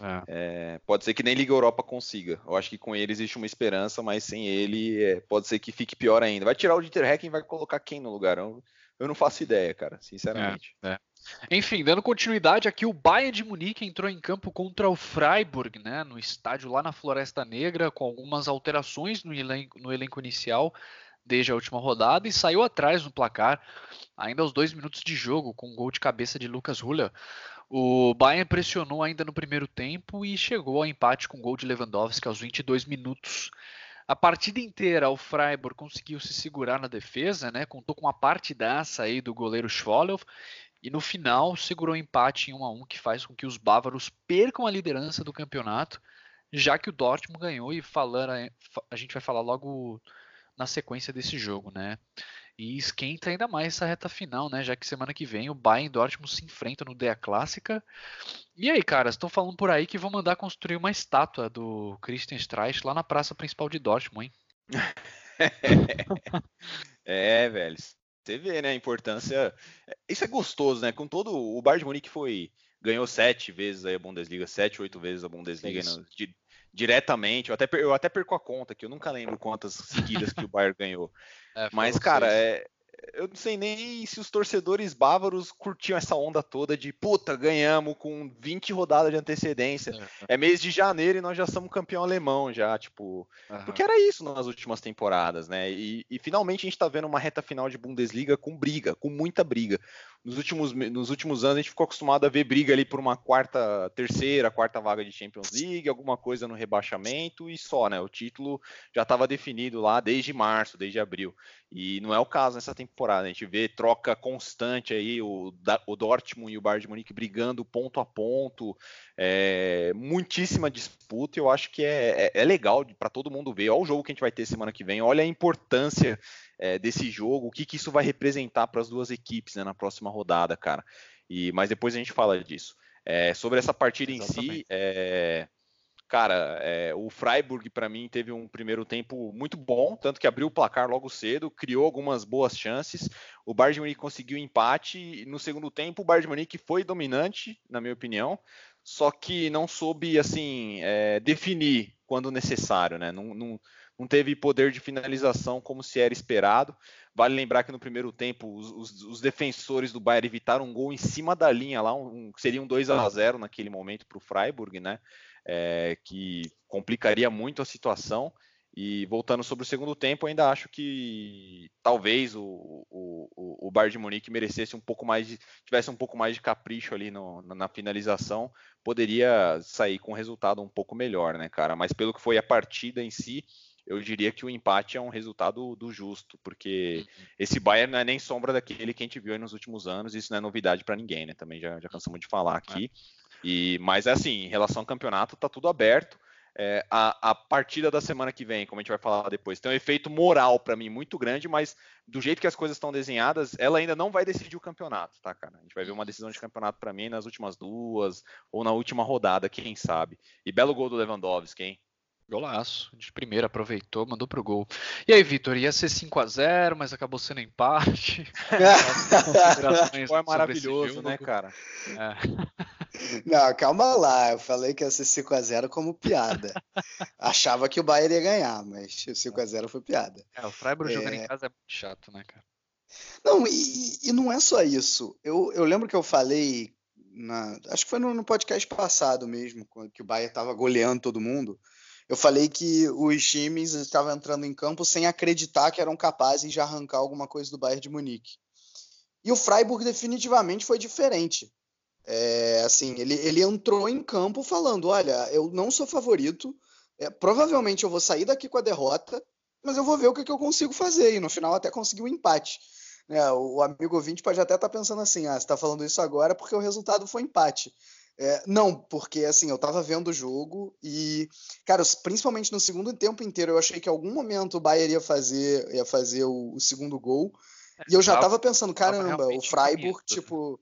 É. É, pode ser que nem Liga Europa consiga. Eu acho que com ele existe uma esperança, mas sem ele é, pode ser que fique pior ainda. Vai tirar o Dieter Hecking e vai colocar quem no lugar? Eu, eu não faço ideia, cara, sinceramente. Enfim, dando continuidade aqui, o Bayern de Munique entrou em campo contra o Freiburg, né, no estádio lá na Floresta Negra, com algumas alterações no elenco, no elenco inicial desde a última rodada e saiu atrás no placar, ainda aos dois minutos de jogo, com um gol de cabeça de Lucas Huller. O Bayern pressionou ainda no primeiro tempo e chegou ao empate com gol de Lewandowski aos 22 minutos. A partida inteira, o Freiburg conseguiu se segurar na defesa, né? Contou com uma partidaça aí do goleiro Schwolow e no final segurou o empate em 1 a 1 que faz com que os bávaros percam a liderança do campeonato, já que o Dortmund ganhou e falando, a gente vai falar logo na sequência desse jogo, né? E esquenta ainda mais essa reta final, né? Já que semana que vem o Bayern e Dortmund se enfrentam no DEA Clássica. E aí, caras, estão falando por aí que vão mandar construir uma estátua do Christian Streich lá na praça principal de Dortmund, hein? É, velho. Você vê, né, a importância. Isso é gostoso, né? Com todo. O Bayern de Munique foi. Ganhou sete vezes aí a Bundesliga, sete, oito vezes a Bundesliga É no- di- diretamente. Eu até, eu até perco a conta, que eu nunca lembro quantas seguidas que o Bayern ganhou. É, Mas, cara, é, eu não sei nem se os torcedores bávaros curtiam essa onda toda de puta, ganhamos com 20 rodadas de antecedência. É, É mês de janeiro e nós já somos campeão alemão já, tipo. aham. Porque era isso nas últimas temporadas, né? E, e finalmente a gente tá vendo uma reta final de Bundesliga com briga, com muita briga. Nos últimos, nos últimos anos a gente ficou acostumado a ver briga ali por uma quarta, terceira, quarta vaga de Champions League, alguma coisa no rebaixamento e só, né? O título já estava definido lá desde março, desde abril. E não é o caso nessa temporada. A gente vê troca constante aí, o, o Dortmund e o Bayern de Munique brigando ponto a ponto, é, muitíssima disputa. e Eu acho que é, é- é legal para todo mundo ver. Olha o jogo que a gente vai ter semana que vem. Olha a importância é, desse jogo, o que, que isso vai representar para as duas equipes né, na próxima rodada, cara. E mas depois a gente fala disso. É, sobre essa partida em si, Exatamente. é, cara, é, o Freiburg para mim teve um primeiro tempo muito bom, tanto que abriu o placar logo cedo, criou algumas boas chances. O Bayern de Munique conseguiu empate e no segundo tempo o Bayern de Munique foi dominante, na minha opinião, só que não soube assim é, definir quando necessário, né? Não, não, não teve poder de finalização como se era esperado. Vale lembrar que no primeiro tempo os, os- os defensores do Bayern evitaram um gol em cima da linha lá, um, seria um 2 a 0 naquele momento para o Freiburg, né? É, que complicaria muito a situação. E voltando sobre o segundo tempo, ainda acho que talvez o, o, o, o Bayern de Munique merecesse um pouco mais de, tivesse um pouco mais de capricho ali no- na, na finalização, poderia sair com um resultado um pouco melhor, né, cara? Mas pelo que foi a partida em si, eu diria que o empate é um resultado do justo, porque esse Bayern não é nem sombra daquele que a gente viu aí nos últimos anos, isso não é novidade para ninguém, né? Também já, já cansamos de falar aqui. E, mas é assim, em relação ao campeonato, tá tudo aberto. É, a, a partida da semana que vem, como a gente vai falar depois, tem um efeito moral para mim muito grande, mas do jeito que as coisas estão desenhadas, ela ainda não vai decidir o campeonato, tá, cara? A gente vai ver uma decisão de campeonato para mim nas últimas duas ou na última rodada, quem sabe. E belo gol do Lewandowski, hein? Golaço, de primeira aproveitou, mandou pro gol. E aí, Vitor, ia ser 5 a 0 mas acabou sendo empate. Foi maravilhoso, né, cara? É. Não, calma lá. Eu falei que ia ser 5x0 como piada. Achava que o Bayern ia ganhar, mas o 5x0 foi piada. É, o Freiburg jogando É. em casa é muito chato, né, cara? Não, e, e não é só isso. Eu, eu lembro que eu falei, na- acho que foi no, no podcast passado mesmo, que o Bayern estava goleando todo mundo. Eu falei que os times estavam entrando em campo sem acreditar que eram capazes de arrancar alguma coisa do Bayern de Munique. E o Freiburg definitivamente foi diferente. É, assim, ele, ele entrou em campo falando: olha, eu não sou favorito, é, provavelmente eu vou sair daqui com a derrota, mas eu vou ver o que, que eu consigo fazer. E no final até conseguiu um empate. né? o amigo ouvinte pode até estar pensando assim: ah, você está falando isso agora porque o resultado foi empate. É, não, porque assim, eu tava vendo o jogo e, cara, principalmente no segundo tempo inteiro, eu achei que em algum momento o Bayern ia fazer, ia fazer o, o segundo gol. É, e eu já tava, tava pensando, caramba, tava o Freiburg, tipo.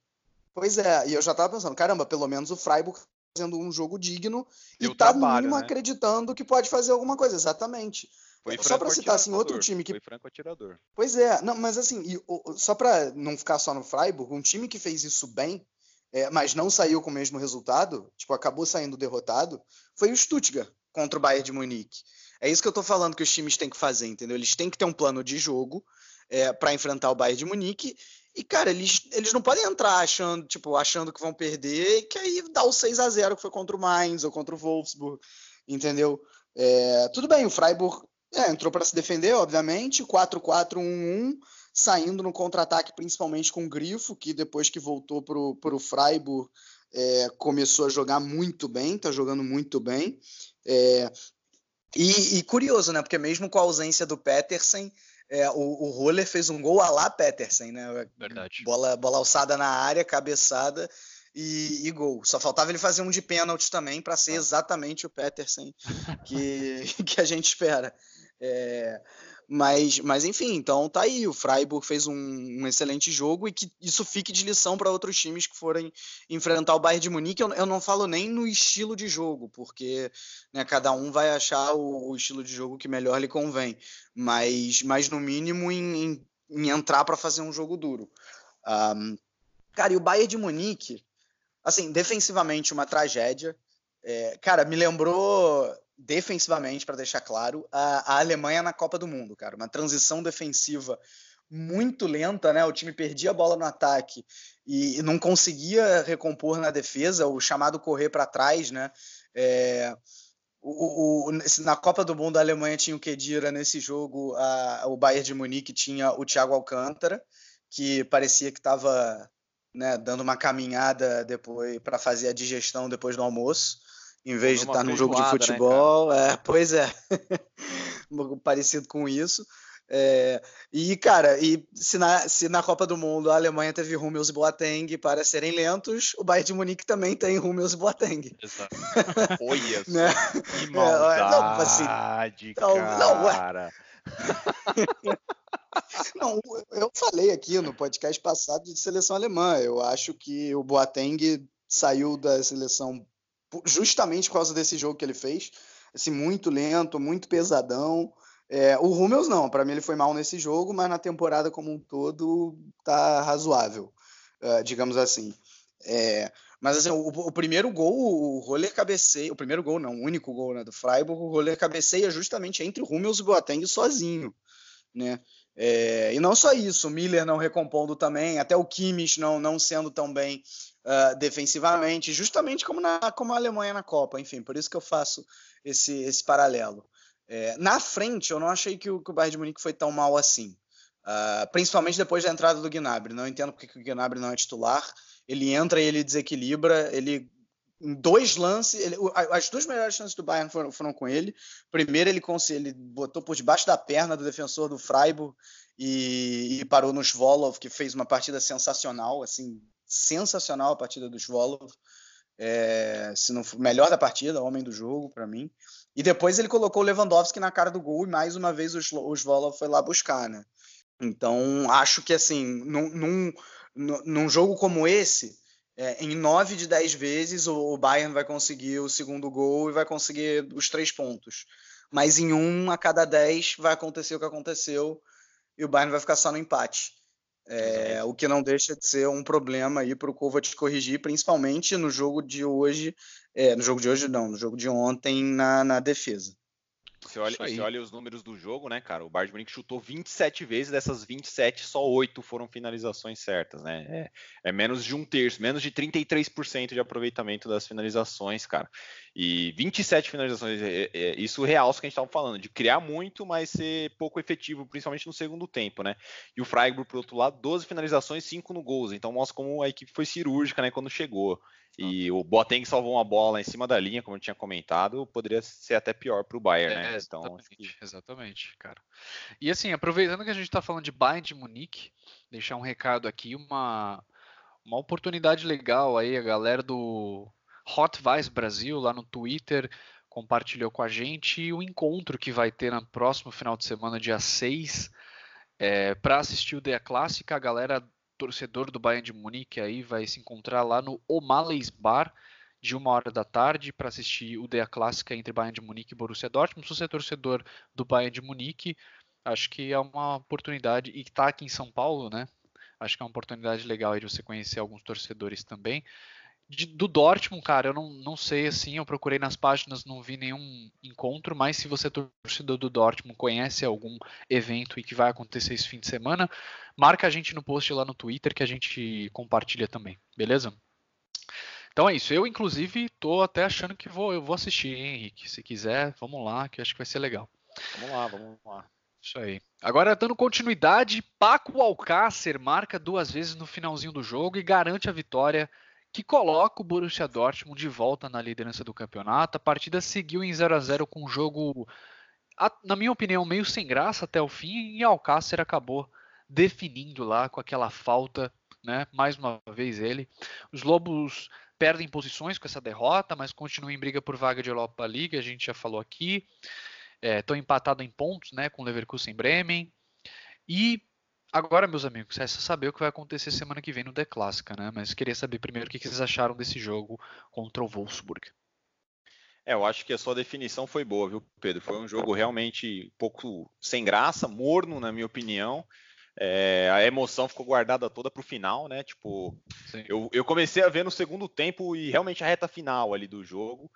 Pois é, e eu já tava pensando, caramba, pelo menos o Freiburg fazendo um jogo digno e, e tá trabalho, no mínimo né? acreditando que pode fazer alguma coisa, exatamente. Foi só para citar assim outro time que foi franco atirador. Pois é, não, mas assim, e, só para não ficar só no Freiburg, um time que fez isso bem é, mas não saiu com o mesmo resultado, tipo, acabou saindo derrotado, foi o Stuttgart contra o Bayern de Munique. É isso que eu tô falando que os times têm que fazer, entendeu? Eles têm que ter um plano de jogo é, para enfrentar o Bayern de Munique. E, cara, eles, eles não podem entrar achando, tipo, achando que vão perder e que aí dá o 6 a 0 que foi contra o Mainz ou contra o Wolfsburg, entendeu? É, tudo bem, o Freiburg é, entrou para se defender, obviamente, 4-4-1-1, saindo no contra-ataque, principalmente com o Grifo, que depois que voltou para o Freiburg é, começou a jogar muito bem, está jogando muito bem. É, e, e, curioso, né? Porque mesmo com a ausência do Petersen, é, o, o Roller fez um gol a lá Petersen, né? Verdade. Bola, bola alçada na área, cabeçada e, e gol. Só faltava ele fazer um de pênalti também para ser ah. exatamente o Petersen que, que a gente espera. É, mas, mas enfim, então tá aí. O Freiburg fez um, um excelente jogo e que isso fique de lição para outros times que forem enfrentar o Bayern de Munique. Eu, eu não falo nem no estilo de jogo, porque né, cada um vai achar o, o, estilo de jogo que melhor lhe convém. Mas, mas no mínimo em, em, em entrar para fazer um jogo duro. Um, cara, e o Bayern de Munique, assim, defensivamente uma tragédia. É, cara, me lembrou defensivamente, para deixar claro, a, a, Alemanha na Copa do Mundo, cara. Uma transição defensiva muito lenta, né? O time perdia a bola no ataque e, e não conseguia recompor na defesa, o chamado correr para trás, né? É, o, o, na Copa do Mundo a Alemanha tinha o Kedira nesse jogo, a, o Bayern de Munique tinha o Thiago Alcântara, que parecia que estava né, dando uma caminhada depois para fazer a digestão depois do almoço em vez de estar tá num jogo de né, futebol. Né, é, pois é, parecido com isso. É, e, cara, e se na, se na Copa do Mundo a Alemanha teve Hummels e Boateng para serem lentos, o Bayern de Munique também tem Hummels e Boateng. Exato. Olha né? que maldade, é, não, assim, não, não, cara. não, eu falei aqui no podcast passado de seleção alemã. Eu acho que o Boateng saiu da seleção justamente por causa desse jogo que ele fez. Assim, muito lento, muito pesadão. É, o Rummels não, para mim ele foi mal nesse jogo, mas na temporada como um todo tá razoável, uh, digamos assim. É, mas assim, o, o, primeiro gol, o Roller cabeceia, o primeiro gol não, o único gol né, do Freiburg, o Roller cabeceia justamente entre o Rummels e o Boateng sozinho, né? É, e não só isso, o Miller não recompondo também, até o Kimmich não, não sendo tão bem uh, defensivamente, justamente como, na, como a Alemanha na Copa. Enfim, por isso que eu faço esse, esse paralelo. É, na frente, eu não achei que o, que o Bayern de Munique foi tão mal assim. Uh, principalmente depois da entrada do Gnabry. Não entendo porque que o Gnabry não é titular. Ele entra e ele desequilibra. Ele em dois lances, ele, as duas melhores chances do Bayern foram, foram com ele. Primeiro, ele, ele botou por debaixo da perna do defensor do Freiburg e, e parou no Svolov, que fez uma partida sensacional, assim, sensacional a partida do Svolov. É, se não melhor da partida, homem do jogo para mim. E depois ele colocou o Lewandowski na cara do gol e mais uma vez o Svolov foi lá buscar, né? Então acho que assim, num, num, num jogo como esse, é, em nove de dez vezes o, o Bayern vai conseguir o segundo gol e vai conseguir os três pontos. Mas em um a cada dez vai acontecer o que aconteceu e o Bayern vai ficar só no empate. É, o que não deixa de ser um problema aí para o Kovac corrigir, principalmente no jogo de hoje, é, no jogo de hoje não, no jogo de ontem na, na defesa. Você olha, você olha os números do jogo, né, cara? O de Munique chutou 27 vezes, dessas 27, só 8 foram finalizações certas, né? É, é menos de um terço, menos de 33% de aproveitamento das finalizações, cara. E 27 finalizações, é, é, é isso real que a gente estava falando, de criar muito, mas ser pouco efetivo, principalmente no segundo tempo, né? E o Freiburg, por outro lado, 12 finalizações, 5 no gols. Então mostra como a equipe foi cirúrgica, né, quando chegou. E o Boateng salvou uma bola em cima da linha, como eu tinha comentado, poderia ser até pior para o Bayern, né? é, né? Então, exatamente, que... exatamente, cara. E assim, aproveitando que a gente está falando de Bayern de Munique, deixar um recado aqui, uma, uma oportunidade legal aí, a galera do Hot Vice Brasil lá no Twitter compartilhou com a gente o encontro que vai ter no próximo final de semana, dia 6, é, para assistir o Dia Clássica. A galera torcedor do Bayern de Munique aí vai se encontrar lá no O'Malley's Bar de uma hora da tarde para assistir o Dia Clássica entre Bayern de Munique e Borussia Dortmund. Se você é torcedor do Bayern de Munique, acho que é uma oportunidade e está aqui em São Paulo, né? Acho que é uma oportunidade legal aí de você conhecer alguns torcedores também. De, do Dortmund, cara, eu não, não sei assim, eu procurei nas páginas, não vi nenhum encontro, mas se você é torcedor do Dortmund, conhece algum evento e que vai acontecer esse fim de semana, marca a gente no post lá no Twitter que a gente compartilha também, beleza? Então é isso. Eu, inclusive, tô até achando que vou, eu vou assistir, hein, Henrique? Se quiser, vamos lá, que eu acho que vai ser legal. Vamos lá, vamos lá. Isso aí. Agora, dando continuidade, Paco Alcácer marca duas vezes no finalzinho do jogo e garante a vitória que coloca o Borussia Dortmund de volta na liderança do campeonato. A partida seguiu em 0 a 0 com um jogo, na minha opinião, meio sem graça até o fim e Alcácer acabou definindo lá com aquela falta, né? Mais uma vez ele. Os Lobos perdem posições com essa derrota, mas continuam em briga por vaga de Europa League, a gente já falou aqui estão é, empatados em pontos né, com Leverkusen e Bremen. E agora, meus amigos, é só saber o que vai acontecer semana que vem no The Clássica, né? Mas queria saber primeiro o que vocês acharam desse jogo contra o Wolfsburg. É, eu acho que a sua definição foi boa, viu, Pedro? Foi um jogo realmente um pouco sem graça, morno, na minha opinião. É, a emoção ficou guardada toda para o final, né? Tipo, eu, eu, comecei a ver no segundo tempo e realmente a reta final ali do jogo.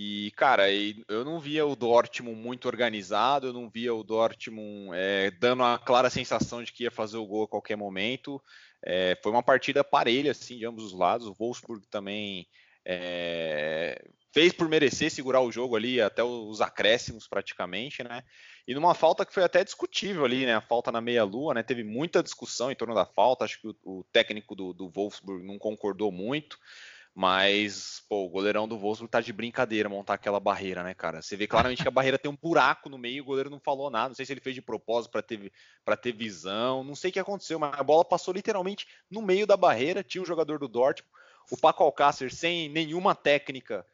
E, cara, eu não via o Dortmund muito organizado, eu não via o Dortmund é, dando a clara sensação de que ia fazer o gol a qualquer momento. É, foi uma partida parelha, assim, de ambos os lados. O Wolfsburg também é, fez por merecer segurar o jogo ali até os acréscimos, praticamente, né? E numa falta que foi até discutível ali, né? A falta na meia-lua, né? Teve muita discussão em torno da falta. Acho que o, o técnico do, do Wolfsburg não concordou muito. Mas, pô, o goleirão do Wolfsburg tá de brincadeira montar aquela barreira, né, cara? Você vê claramente que a barreira tem um buraco no meio, o goleiro não falou nada. Não sei se ele fez de propósito para ter, pra ter visão, não sei o que aconteceu, mas a bola passou literalmente no meio da barreira. Tinha um jogador do Dortmund, o Paco Alcácer, sem nenhuma técnica,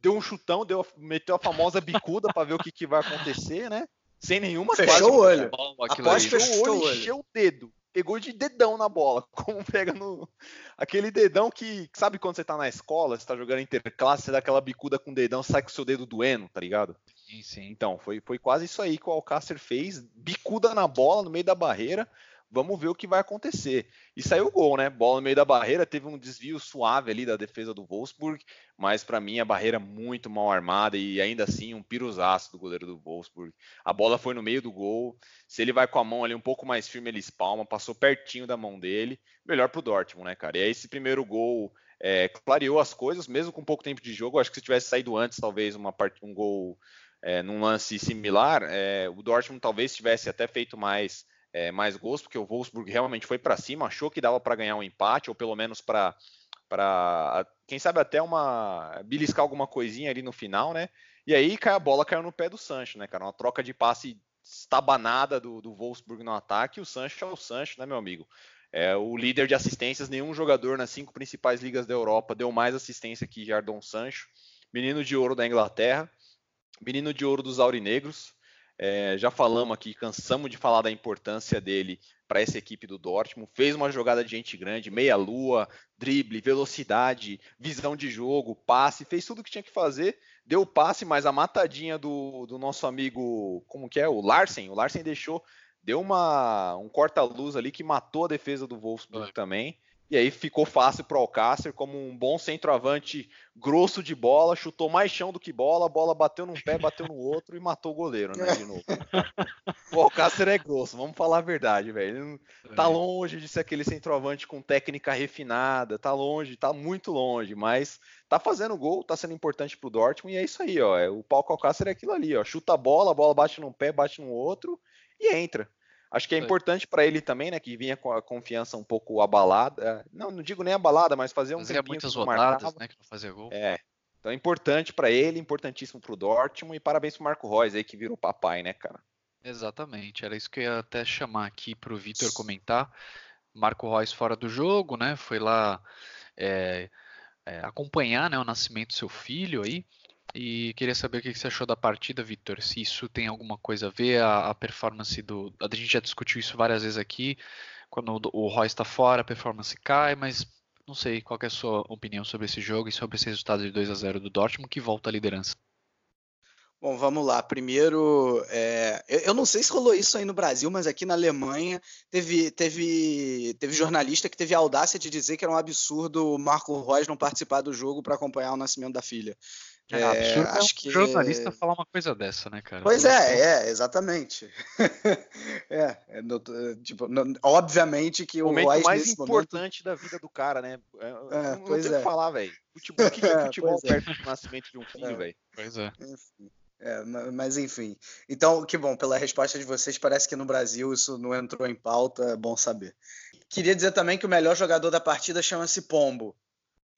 deu um chutão, deu, meteu a famosa bicuda para ver o que, que, vai acontecer, né? Sem nenhuma Fechou o olho. Após fechou o olho, encheu o dedo pegou de dedão na bola, como pega no. Aquele dedão que. Sabe quando você tá na escola, você tá jogando interclasse, você dá aquela bicuda com o dedão, sai com o seu dedo doendo, tá ligado? Sim, sim. Então, foi, foi quase isso aí que o Alcácer fez, bicuda na bola, no meio da barreira. Vamos ver o que vai acontecer. E saiu o gol, né? Bola no meio da barreira, teve um desvio suave ali da defesa do Wolfsburg, mas para mim a barreira muito mal armada e ainda assim um piruzaço do goleiro do Wolfsburg. A bola foi no meio do gol. Se ele vai com a mão ali um pouco mais firme, ele espalma, passou pertinho da mão dele. Melhor pro Dortmund, né, cara? E aí esse primeiro gol é, clareou as coisas, mesmo com pouco tempo de jogo. Acho que se tivesse saído antes, talvez uma um gol é, num lance similar, é, o Dortmund talvez tivesse até feito mais é, mais gols, porque o Wolfsburg realmente foi para cima, achou que dava para ganhar um empate, ou pelo menos para, quem sabe até uma beliscar alguma coisinha ali no final, né? E aí a bola caiu no pé do Sancho, né, cara? Uma troca de passe estabanada do, do Wolfsburg no ataque, e o Sancho é o Sancho, né, meu amigo? É o líder de assistências, nenhum jogador nas cinco principais ligas da Europa deu mais assistência que Jardon Sancho, menino de ouro da Inglaterra, menino de ouro dos aurinegros, é, já falamos aqui, cansamos de falar da importância dele para essa equipe do Dortmund. Fez uma jogada de gente grande, meia-lua, drible, velocidade, visão de jogo, passe, fez tudo o que tinha que fazer. Deu o passe, mas a matadinha do, do nosso amigo, como que é? O Larsen. O Larsen deixou, deu uma, um corta-luz ali que matou a defesa do Wolfsburg é. também. E aí ficou fácil para o Alcácer como um bom centroavante grosso de bola, chutou mais chão do que bola, a bola bateu num pé, bateu no outro e matou o goleiro, né, de novo. o Alcácer é grosso, vamos falar a verdade, velho. Tá é. longe de ser aquele centroavante com técnica refinada, tá longe, tá muito longe, mas tá fazendo gol, tá sendo importante pro Dortmund e é isso aí, ó. É, o Paulo Alcácer é aquilo ali, ó. Chuta a bola, a bola bate num pé, bate no outro e entra. Acho que é importante para ele também, né, que vinha com a confiança um pouco abalada. Não, não digo nem abalada, mas fazer um Fazia muitas rodadas, né, que não fazia gol. É. Então é importante para ele, importantíssimo para o Dortmund e parabéns pro Marco Reus aí que virou papai, né, cara? Exatamente, era isso que eu ia até chamar aqui para o Vitor comentar. Marco Reus fora do jogo, né? Foi lá é, é, acompanhar né, o nascimento do seu filho aí. E queria saber o que você achou da partida, Vitor. Se isso tem alguma coisa a ver, a, a, performance do. A gente já discutiu isso várias vezes aqui. Quando o, o Roy está fora, a performance cai, mas não sei qual é a sua opinião sobre esse jogo e sobre esse resultado de 2 a 0 do Dortmund que volta à liderança. Bom, vamos lá. Primeiro, é, eu não sei se rolou isso aí no Brasil, mas aqui na Alemanha teve, teve, teve jornalista que teve a audácia de dizer que era um absurdo o Marco Reus não participar do jogo para acompanhar o nascimento da filha. É, é absurdo acho um que jornalista falar uma coisa dessa, né, cara? Pois é, é, exatamente. é, é no, tipo, no, obviamente que o, o momento mais importante momento... da vida do cara, né? É, é, não, pois tem o que é. falar, velho. Futebol, que é futebol perto do nascimento de um filho, velho? Pois é. Enfim. É, mas enfim. Então, que bom, pela resposta de vocês, parece que no Brasil isso não entrou em pauta, é bom saber. Queria dizer também que o melhor jogador da partida chama-se Pombo.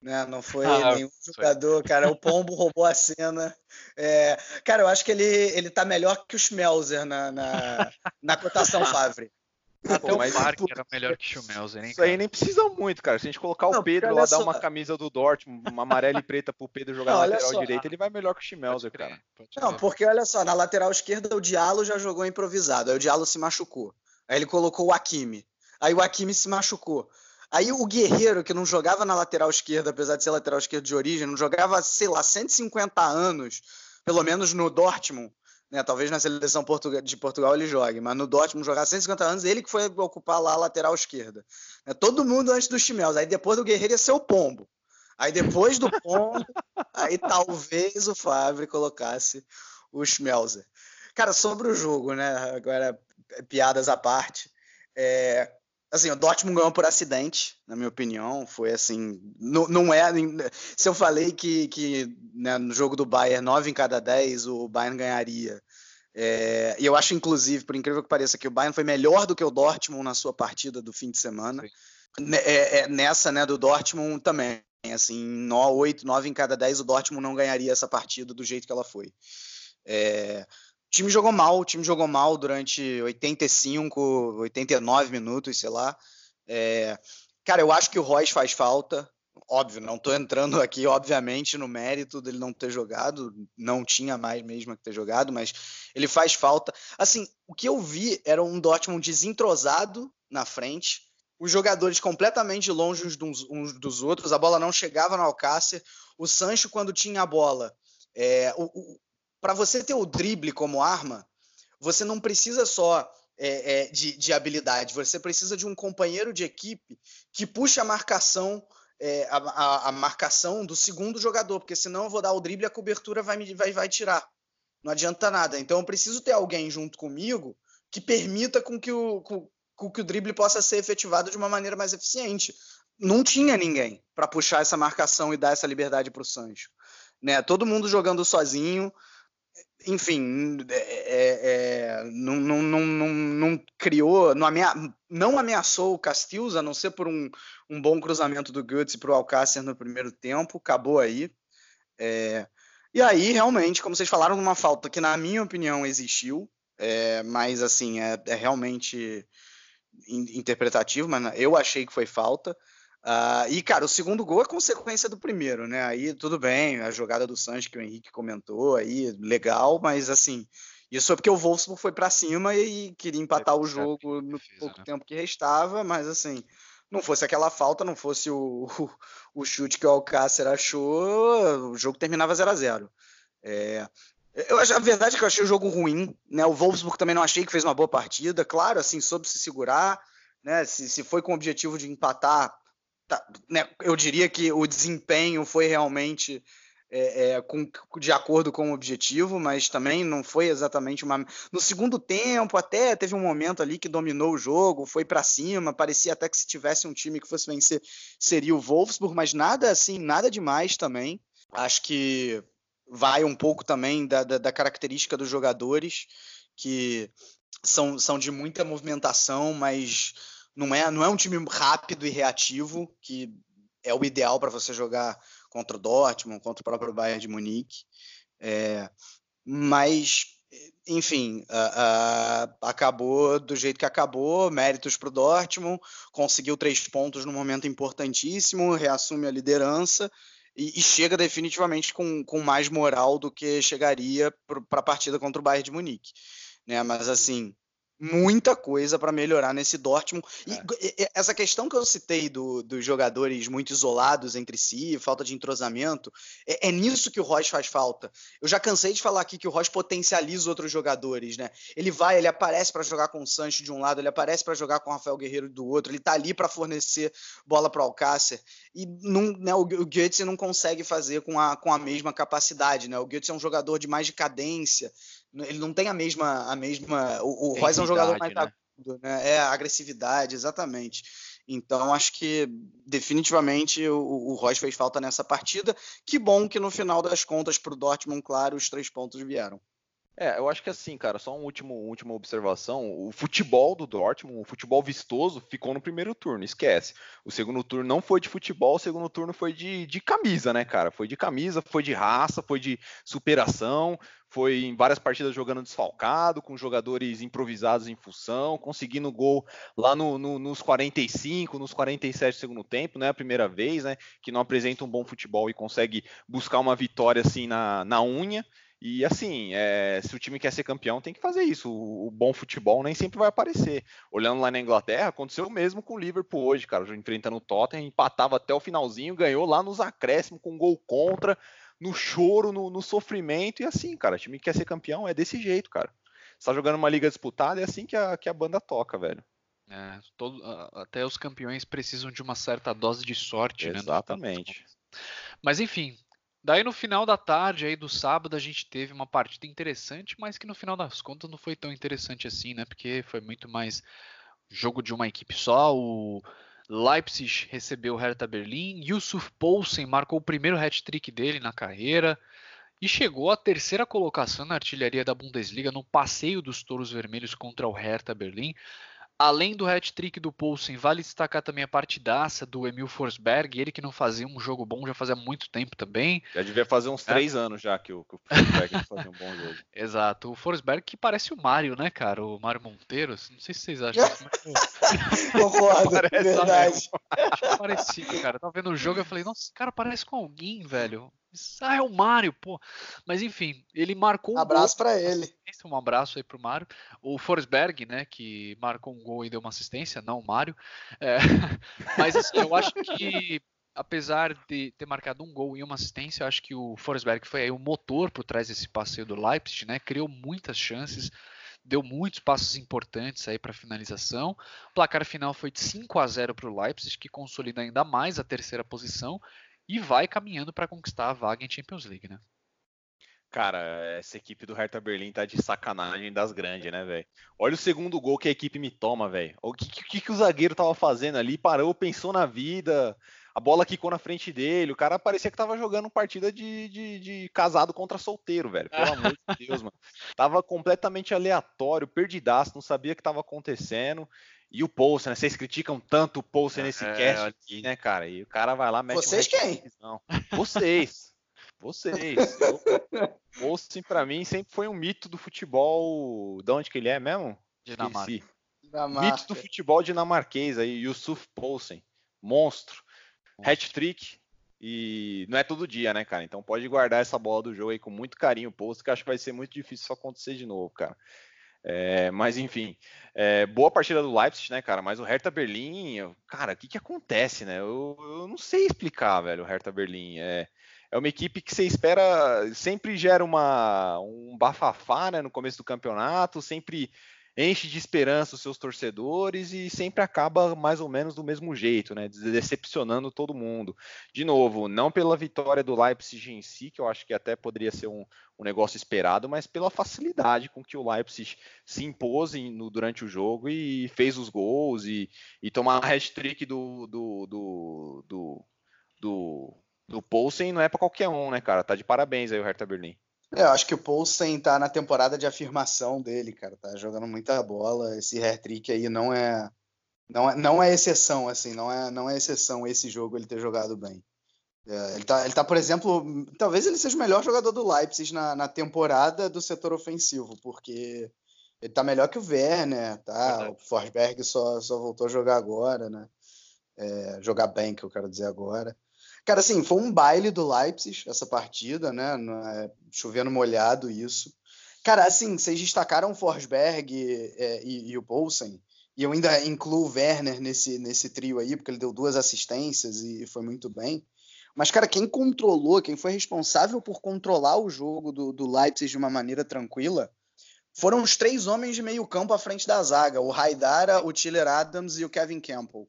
Né? Não foi ah, nenhum foi. jogador, cara. O Pombo roubou a cena. É, cara, eu acho que ele, ele tá melhor que o Schmelzer na, na, na cotação Favre. Até Pô, o Parque era melhor que o Schmelzer, hein? Isso aí nem precisa muito, cara. Se a gente colocar não, o Pedro lá, dar uma camisa do Dortmund, uma amarela e preta pro Pedro jogar não, na lateral só, direita, ele vai melhor que o Schmelzer, cara. Não, porque olha só, na lateral esquerda o Diallo já jogou improvisado. Aí o Diallo se machucou. Aí ele colocou o Akimi. Aí o Akimi se machucou. Aí o Guerreiro, que não jogava na lateral esquerda, apesar de ser lateral esquerda de origem, não jogava, sei lá, 150 anos, pelo menos no Dortmund, né? Talvez na seleção de Portugal ele jogue, mas no Dortmund jogar 150 anos, ele que foi ocupar lá a lateral esquerda. Né? Todo mundo antes dos Chimels. Aí depois do Guerreiro ia ser o Pombo. Aí depois do Pombo, aí talvez o Favre colocasse o Schmelzer. Cara, sobre o jogo, né? Agora, piadas à parte. É, assim, o Dortmund ganhou por acidente, na minha opinião. Foi assim, não, não é. Se eu falei que, que né, no jogo do Bayern, 9 em cada 10, o Bayern ganharia. É, e eu acho, inclusive, por incrível que pareça, que o Bayern foi melhor do que o Dortmund na sua partida do fim de semana. É, é, nessa, né, do Dortmund também. Assim, 8, 9 em cada 10, o Dortmund não ganharia essa partida do jeito que ela foi. É, time jogou mal, o time jogou mal durante 85, 89 minutos, sei lá. É, cara, eu acho que o Royce faz falta. Óbvio, não estou entrando aqui, obviamente, no mérito dele não ter jogado, não tinha mais mesmo que ter jogado, mas ele faz falta. Assim, o que eu vi era um Dortmund desentrosado na frente, os jogadores completamente longe uns, dos outros, a bola não chegava no Alcácer. O Sancho, quando tinha a bola, é, o, para você ter o drible como arma, você não precisa só é, é, de, de, habilidade, você precisa de um companheiro de equipe que puxe a marcação, é, a, a, a, marcação do segundo jogador, porque senão eu vou dar o drible e a cobertura vai, me, vai, vai tirar. Não adianta nada. Então eu preciso ter alguém junto comigo que permita com que o, com, com que o drible possa ser efetivado de uma maneira mais eficiente. Não tinha ninguém para puxar essa marcação e dar essa liberdade para o Sancho. Né? Todo mundo jogando sozinho enfim, é, é, é, não, não, não, não, criou, não, amea, não ameaçou o Castilhos, a não ser por um, um bom cruzamento do Guts para o Alcácer no primeiro tempo, acabou aí. É, e aí, realmente, como vocês falaram, uma falta que, na minha opinião, existiu, é, mas assim, é, é realmente interpretativo, mas eu achei que foi falta. Uh, e, cara, o segundo gol é consequência do primeiro, né? Aí tudo bem, a jogada do Sanches que o Henrique comentou, aí legal, mas assim, isso é porque o Wolfsburg foi para cima e queria empatar é, o jogo no pouco né? tempo que restava, mas assim, não fosse aquela falta, não fosse o, o, o chute que o Alcácer achou, o jogo terminava 0 a 0 é, eu, a verdade é que eu achei o jogo ruim, né? O Wolfsburg também não achei que fez uma boa partida, claro, assim, soube se segurar, né? Se, se foi com o objetivo de empatar, tá, né, eu diria que o desempenho foi realmente é, é, com, de acordo com o objetivo, mas também não foi exatamente uma. No segundo tempo, até teve um momento ali que dominou o jogo, foi para cima, parecia até que se tivesse um time que fosse vencer seria o Wolfsburg, mas nada assim, nada demais também. Acho que vai um pouco também da, da, da característica dos jogadores, que são, são de muita movimentação, mas não é, não é um time rápido e reativo, que é o ideal para você jogar contra o Dortmund, contra o próprio Bayern de Munique. É, mas, enfim, uh, uh, acabou do jeito que acabou, méritos para o Dortmund, conseguiu três pontos no momento importantíssimo, reassume a liderança e, e chega definitivamente com, com mais moral do que chegaria para a partida contra o Bayern de Munique. Né? Mas assim, muita coisa para melhorar nesse Dortmund. É. E, essa questão que eu citei do, dos jogadores muito isolados entre si, falta de entrosamento, é, é, nisso que o Royce faz falta. Eu já cansei de falar aqui que o Royce potencializa outros jogadores, né? Ele vai, ele aparece para jogar com o Sancho de um lado, ele aparece para jogar com o Rafael Guerreiro do outro, ele tá ali para fornecer bola para o Alcácer. E não, né, o, o Goetze não consegue fazer com a, com a mesma capacidade, né? O Goetze é um jogador de mais de cadência, ele não tem a mesma. A mesma o o Royce é um jogador mais né? agudo, né? É, a agressividade, exatamente. Então, acho que definitivamente o, o Royce fez falta nessa partida. Que bom que no final das contas, para o Dortmund, claro, os três pontos vieram. É, eu acho que assim, cara, só uma última, última observação. O futebol do Dortmund, o futebol vistoso, ficou no primeiro turno, esquece. O segundo turno não foi de futebol, o segundo turno foi de, de camisa, né, cara? Foi de camisa, foi de raça, foi de superação, foi em várias partidas jogando desfalcado, com jogadores improvisados em função, conseguindo gol lá no, no, nos 45, nos 47 do segundo tempo, né? A primeira vez, né? Que não apresenta um bom futebol e consegue buscar uma vitória assim na, na unha. E assim, é, se o time quer ser campeão, tem que fazer isso. O, o, bom futebol nem sempre vai aparecer. Olhando lá na Inglaterra, aconteceu o mesmo com o Liverpool hoje, cara. Enfrentando o Tottenham, empatava até o finalzinho, ganhou lá nos acréscimos com um gol contra, no choro, no, no sofrimento. E assim, cara, o time que quer ser campeão é desse jeito, cara. Você tá jogando uma liga disputada, é assim que a, que a banda toca, velho. É, todo, até os campeões precisam de uma certa dose de sorte, Exatamente. né? Exatamente. Mas enfim, Daí no final da tarde aí do sábado a gente teve uma partida interessante, mas que no final das contas não foi tão interessante assim, né? Porque foi muito mais jogo de uma equipe só. O Leipzig recebeu o Hertha Berlim, Yusuf Poulsen marcou o primeiro hat-trick dele na carreira e chegou à terceira colocação na artilharia da Bundesliga no passeio dos Touros Vermelhos contra o Hertha Berlim. Além do hat-trick do Poulsen, vale destacar também a partidaça do Emil Forsberg, ele que não fazia um jogo bom já fazia muito tempo também. Já devia fazer uns é. três anos já que o, que o Forsberg fazia um bom jogo. Exato, o Forsberg que parece o Mário, né, cara? O Mário Monteiro, não sei se vocês acham. Concordo, parece verdade. Acho parecido, cara. Eu tava vendo o jogo e falei, nossa, esse cara parece com alguém, velho. Ah, é o Mário, pô. Mas enfim, ele marcou um Abraço para ele. Um abraço aí pro Mário. O Forsberg, né, que marcou um gol e deu uma assistência, não o Mário. É... Mas assim, eu acho que apesar de ter marcado um gol e uma assistência, eu acho que o Forsberg foi aí o motor por trás desse passeio do Leipzig, né? Criou muitas chances, deu muitos passos importantes aí para finalização. O placar final foi de 5 a 0 para o Leipzig, que consolida ainda mais a terceira posição e vai caminhando para conquistar a vaga em Champions League, né? Cara, essa equipe do Hertha Berlim tá de sacanagem das grandes, né, velho? Olha o segundo gol que a equipe me toma, velho. O que, que, que, o zagueiro tava fazendo ali? Parou, pensou na vida, a bola quicou na frente dele. O cara parecia que tava jogando partida de, de, de casado contra solteiro, velho. Pelo amor de Deus, mano. Tava completamente aleatório, perdidaço, não sabia o que tava acontecendo. E o Poulsen, né? Vocês criticam tanto o Poulsen nesse é, cast aqui, né, cara? E o cara vai lá, mete Vocês um quem? Vocês. Vocês. O Poulsen, pra mim, sempre foi um mito do futebol. De onde que ele é mesmo? Dinamarca. Mito do futebol dinamarquês aí, Yusuf Poulsen. Monstro. Hat-trick. E não é todo dia, né, cara? Então pode guardar essa bola do jogo aí com muito carinho, Poulsen, que acho que vai ser muito difícil isso acontecer de novo, cara. É, mas enfim, é, boa partida do Leipzig, né, cara? Mas o Hertha Berlim, cara, o que, que acontece, né? Eu, eu, não sei explicar, velho, o Hertha Berlim. É, é uma equipe que você espera, sempre gera uma, um bafafá né, no começo do campeonato, sempre enche de esperança os seus torcedores e sempre acaba mais ou menos do mesmo jeito, né? Decepcionando todo mundo. De novo, não pela vitória do Leipzig em si, que eu acho que até poderia ser um, um negócio esperado, mas pela facilidade com que o Leipzig se impôs no, durante o jogo e fez os gols e, e tomar a hat-trick do, do, do, do, do, do Poulsen não é para qualquer um, né, cara? Tá de parabéns aí o Hertha Berlim. É, eu acho que o Poulsen tá na temporada de afirmação dele, cara. Tá jogando muita bola. Esse hair-trick aí não é, não é, não é exceção, assim. Não é, não é exceção esse jogo ele ter jogado bem. É, ele, tá, ele tá, por exemplo, talvez ele seja o melhor jogador do Leipzig na, na temporada do setor ofensivo, porque ele tá melhor que o Werner, tá? O Forsberg só, só voltou a jogar agora, né? É, jogar bem, que eu quero dizer agora. Cara, assim, foi um baile do Leipzig essa partida, né? É, chovendo molhado isso. Cara, assim, vocês destacaram o Forsberg é, e, e, o Poulsen, e eu ainda incluo o Werner nesse, nesse trio aí, porque ele deu duas assistências e foi muito bem. Mas, cara, quem controlou, quem foi responsável por controlar o jogo do, do Leipzig de uma maneira tranquila, foram os três homens de meio campo à frente da zaga: o Haidara, o Tiller Adams e o Kevin Campbell.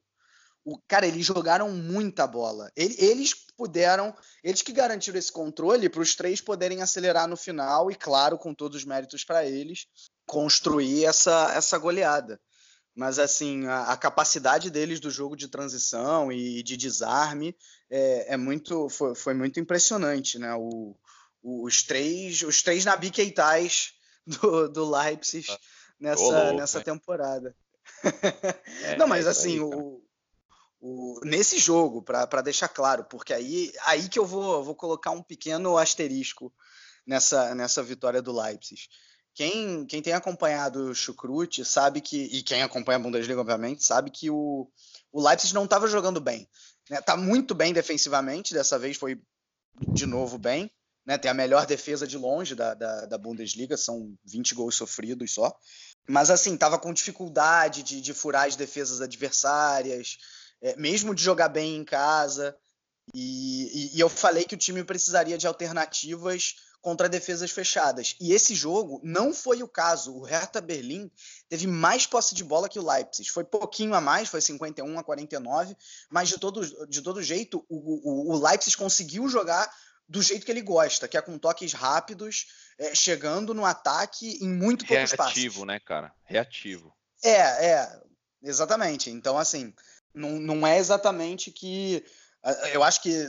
O, cara, eles jogaram muita bola. Eles puderam, eles que garantiram esse controle para os três poderem acelerar no final e, claro, com todos os méritos para eles, construir essa, essa goleada. Mas, assim, a, a, capacidade deles do jogo de transição e de desarme é, é muito, foi, foi, muito impressionante, né? O, os três, os três Nabi Keitais do, do Leipzig ah, nessa, louco, nessa temporada. É, Não, mas assim, o, o, nesse jogo, para deixar claro, porque aí, aí que eu vou, vou colocar um pequeno asterisco nessa, nessa vitória do Leipzig. Quem, quem tem acompanhado o Chucrute sabe que, e quem acompanha a Bundesliga, obviamente, sabe que o, o Leipzig não estava jogando bem. Né? Tá muito bem defensivamente, dessa vez foi de novo bem. Né? Tem a melhor defesa de longe da, da, da Bundesliga, são 20 gols sofridos só. Mas assim, tava com dificuldade de, de furar as defesas adversárias, é, mesmo de jogar bem em casa. E, e, e, eu falei que o time precisaria de alternativas contra defesas fechadas. E esse jogo não foi o caso. O Hertha Berlim teve mais posse de bola que o Leipzig. Foi pouquinho a mais, foi 51 a 49, mas de todo, de todo jeito, o, o, o Leipzig conseguiu jogar do jeito que ele gosta, que é com toques rápidos, é, chegando no ataque em muito poucos passos. Reativo, né, cara? Reativo. É, é, exatamente. Então, assim, não, é exatamente que. Eu acho que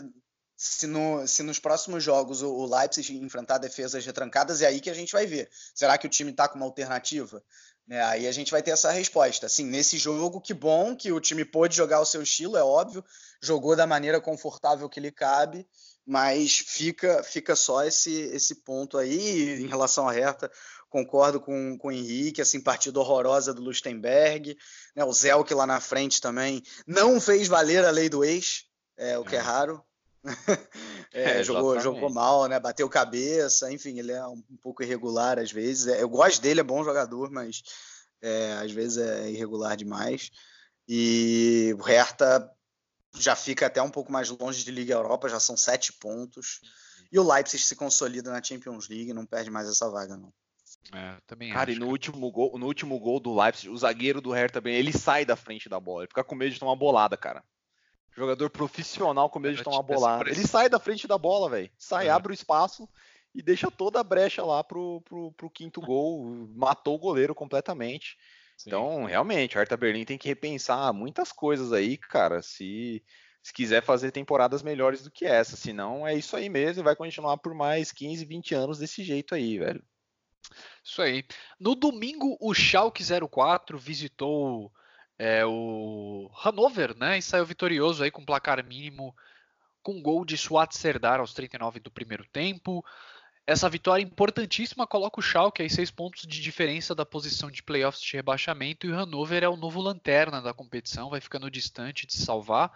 se, no, se nos próximos jogos o, Leipzig enfrentar defesas retrancadas, é aí que a gente vai ver. Será que o time está com uma alternativa? Né, aí a gente vai ter essa resposta. Assim, nesse jogo, que bom que o time pôde jogar o seu estilo, é óbvio, jogou da maneira confortável que lhe cabe, mas fica fica só esse, esse ponto aí em relação à Hertha concordo com, com o Henrique, assim, partida horrorosa do Lustenberg, né, o Zelk lá na frente também não fez valer a lei do ex, é, o que é, é raro. é, é, jogou, jogou mal, né? Bateu cabeça, enfim, ele é um, um pouco irregular às vezes. É, eu gosto dele, é bom jogador, mas é, às vezes é irregular demais. E o Hertha já fica até um pouco mais longe de Liga Europa, já são sete pontos. E o Leipzig se consolida na Champions League, não perde mais essa vaga, não. É, também Cara, acho. e no último, gol, no último gol do Leipzig, o zagueiro do Hertha também, ele sai da frente da bola. Ele fica com medo de tomar bolada, cara. Jogador profissional com medo de tomar bolada. Ele sai da frente da bola, velho. Sai, é. abre o espaço e deixa toda a brecha lá pro, pro, pro quinto gol. Matou o goleiro completamente. Sim. Então, realmente, o Hertha Berlim tem que repensar muitas coisas aí, cara. Se, se quiser fazer temporadas melhores do que essa. Senão, é isso aí mesmo e vai continuar por mais 15, 20 anos desse jeito aí, velho. Isso aí. No domingo, o Schalke 04 visitou é, o Hannover, né? E saiu vitorioso aí com placar mínimo, com gol de Suat Serdar aos 39 do primeiro tempo. Essa vitória importantíssima coloca o Schalke aí seis pontos de diferença da posição de playoffs de rebaixamento e o Hannover é o novo lanterna da competição, vai ficando distante de salvar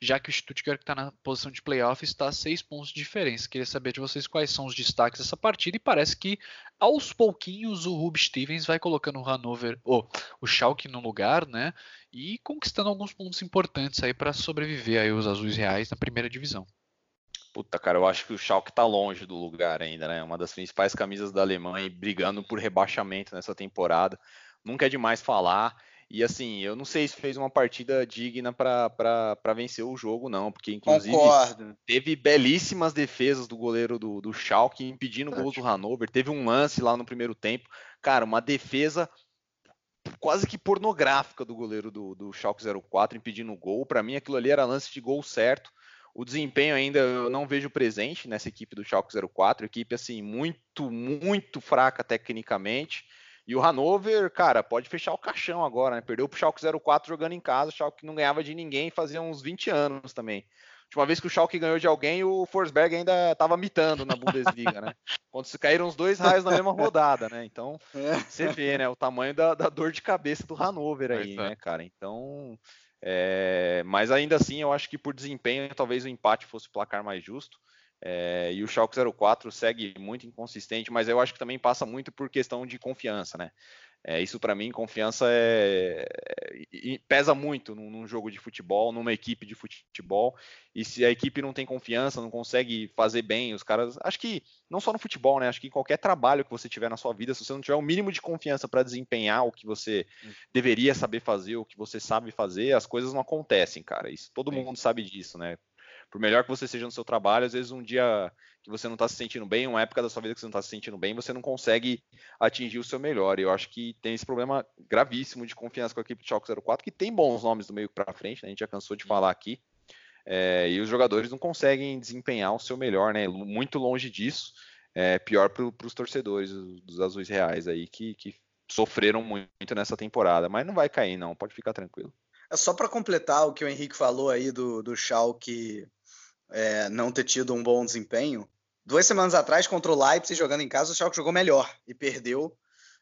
já que o Stuttgart está na posição de playoff está a seis pontos de diferença. Queria saber de vocês quais são os destaques dessa partida e parece que aos pouquinhos o Rub Stevens vai colocando o Hannover, oh, o Schalke no lugar, né? E conquistando alguns pontos importantes aí para sobreviver aí os azuis reais na primeira divisão. Puta, cara, eu acho que o Schalke tá longe do lugar ainda, né? Uma das principais camisas da Alemanha brigando por rebaixamento nessa temporada. Nunca é demais falar. E assim, eu não sei se fez uma partida digna para vencer o jogo, não, porque inclusive Concordo. teve belíssimas defesas do goleiro do, do Schalke impedindo gols do Hannover. Teve um lance lá no primeiro tempo, cara, uma defesa quase que pornográfica do goleiro do, do Schalke 04 impedindo o gol. Para mim, aquilo ali era lance de gol certo. O desempenho ainda eu não vejo presente nessa equipe do Schalke 04, equipe assim muito, muito fraca tecnicamente. E o Hannover, cara, pode fechar o caixão agora, né? Perdeu pro Schalke 04 jogando em casa, o Schalke não ganhava de ninguém fazia uns 20 anos também. Última vez que o Schalke ganhou de alguém, o Forsberg ainda estava mitando na Bundesliga, né? Quando se caíram os dois raios na mesma rodada, né? Então, é. você vê, né, o tamanho da, da dor de cabeça do Hannover aí, é. né, cara? Então, É, mas ainda assim, eu acho que por desempenho, talvez o empate fosse o placar mais justo. É, e o Schalke 04 segue muito inconsistente, mas eu acho que também passa muito por questão de confiança, né? É, isso para mim, confiança é, é, pesa muito num, num, jogo de futebol, numa equipe de futebol. E se a equipe não tem confiança, não consegue fazer bem, os caras. Acho que não só no futebol, né? Acho que em qualquer trabalho que você tiver na sua vida, se você não tiver o um mínimo de confiança para desempenhar o que você hum. deveria saber fazer, o que você sabe fazer, as coisas não acontecem, cara. Isso todo Sim. mundo sabe disso, né? Por melhor que você seja no seu trabalho, às vezes um dia que você não está se sentindo bem, uma época da sua vida que você não está se sentindo bem, você não consegue atingir o seu melhor. E eu acho que tem esse problema gravíssimo de confiança com a equipe de Chalk 04, que tem bons nomes do meio para frente, né? a gente já cansou de falar aqui. É, e os jogadores não conseguem desempenhar o seu melhor, né? Muito longe disso. É pior para os torcedores dos azuis reais aí que, que sofreram muito nessa temporada, mas não vai cair, não, pode ficar tranquilo. É só para completar o que o Henrique falou aí do, do Schalke é, não ter tido um bom desempenho. Duas semanas atrás, contra o Leipzig, jogando em casa, o Schalke jogou melhor e perdeu.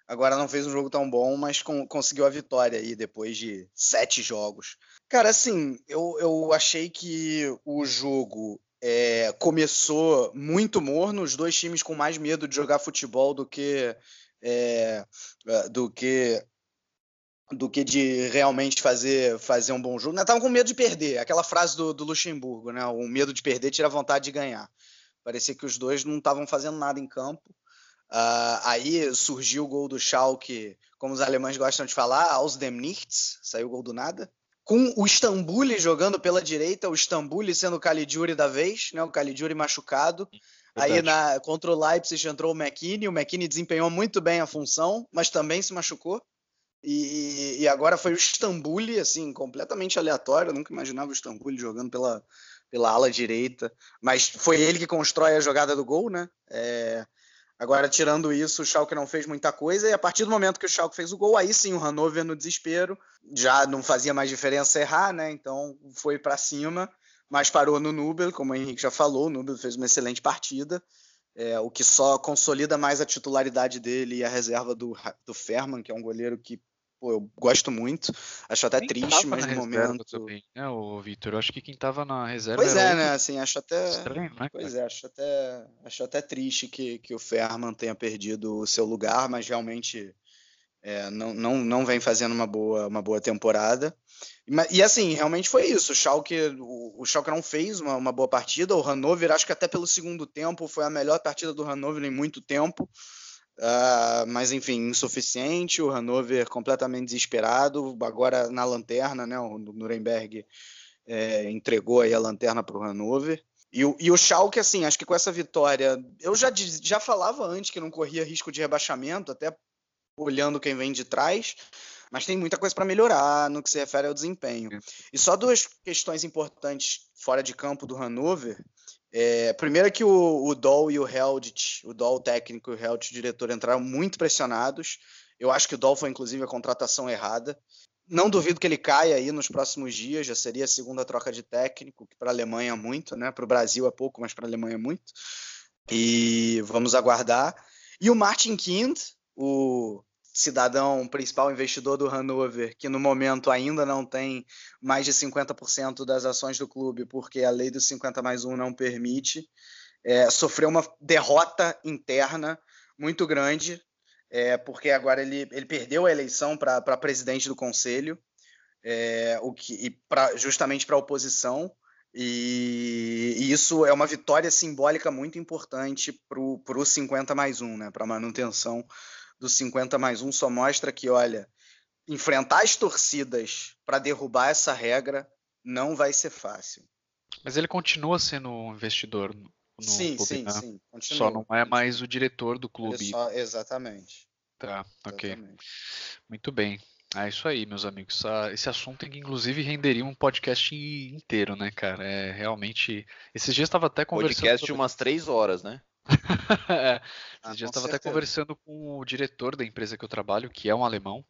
Agora não fez um jogo tão bom, mas com, conseguiu a vitória aí depois de sete jogos. Cara, assim, eu, eu achei que o jogo é, começou muito morno, os dois times com mais medo de jogar futebol do que é, do que do que de realmente fazer, fazer um bom jogo. Estavam com medo de perder, aquela frase do, do Luxemburgo, né? O medo de perder tira a vontade de ganhar. Parecia que os dois não estavam fazendo nada em campo. Uh, aí surgiu o gol do Schalke, como os alemães gostam de falar, aus dem Nichts, saiu o gol do nada. Com o Stambuli jogando pela direita, o Stambuli sendo o Caligiuri da vez, né? o Caligiuri machucado. Verdade. Aí na, contra o Leipzig entrou o McKinney, o McKinney desempenhou muito bem a função, mas também se machucou. E, e, agora foi o Stambuli, assim, completamente aleatório. Eu nunca imaginava o Stambuli jogando pela, pela ala direita. Mas foi ele que constrói a jogada do gol, né? É, agora, tirando isso, o Schalke não fez muita coisa. E a partir do momento que o Schalke fez o gol, aí sim o Hannover no desespero. Já não fazia mais diferença errar, né? Então foi para cima. Mas parou no Nubel, como o Henrique já falou. O Nubel fez uma excelente partida. É, o que só consolida mais a titularidade dele e a reserva do, do Ferman, que é um goleiro que pô, eu gosto muito. Acho até quem triste, mas no momento. Também, né, o Vitor? Eu acho que quem tava na reserva. Pois é, né? Assim, acho até. Estranho, né, pois é, acho até, acho até triste que, que o Ferman tenha perdido o seu lugar, mas realmente é, não, não, não vem fazendo uma boa, uma boa temporada. E, e assim, realmente foi isso. O Schalke, o, o Schalke não fez uma, uma boa partida. O Hannover, acho que até pelo segundo tempo, foi a melhor partida do Hannover em muito tempo. Uh, mas enfim, insuficiente. O Hannover completamente desesperado. Agora na lanterna, né? O Nuremberg é, entregou aí a lanterna para o Hannover. E o, e o Schalke, assim, acho que com essa vitória, eu já, já falava antes que não corria risco de rebaixamento, até olhando quem vem de trás, mas tem muita coisa para melhorar no que se refere ao desempenho. E só duas questões importantes fora de campo do Hannover. É, primeiro é que o, o Doll e o Heldit, o Doll técnico e o Heldit diretor entraram muito pressionados. Eu acho que o Doll foi inclusive a contratação errada. Não duvido que ele caia aí nos próximos dias, já seria a segunda troca de técnico, que para a Alemanha é muito, né? Para o Brasil é pouco, mas para a Alemanha é muito. E vamos aguardar. E o Martin Kind, o cidadão principal investidor do Hanover, que no momento ainda não tem mais de 50% das ações do clube, porque a lei dos 50 mais 1 não permite, é, sofreu uma derrota interna muito grande, é, porque agora ele, ele perdeu a eleição para presidente do conselho, é, o que, pra, justamente para a oposição. E, e, isso é uma vitória simbólica muito importante para o 50 mais 1, né, para a manutenção do 50 mais 1 só mostra que, olha, enfrentar as torcidas para derrubar essa regra não vai ser fácil. Mas ele continua sendo um investidor no sim, clube, sim, né? sim. Continua, só não é mais o diretor do clube. Só, exatamente. Tá, ok. Exatamente. Muito bem. É isso aí, meus amigos. Esse assunto que inclusive renderia um podcast inteiro, né, cara? É realmente. Esses dias estava até conversando. Podcast de umas três horas, né? é. Ah, dias estava até conversando com o diretor da empresa que eu trabalho, que é um alemão.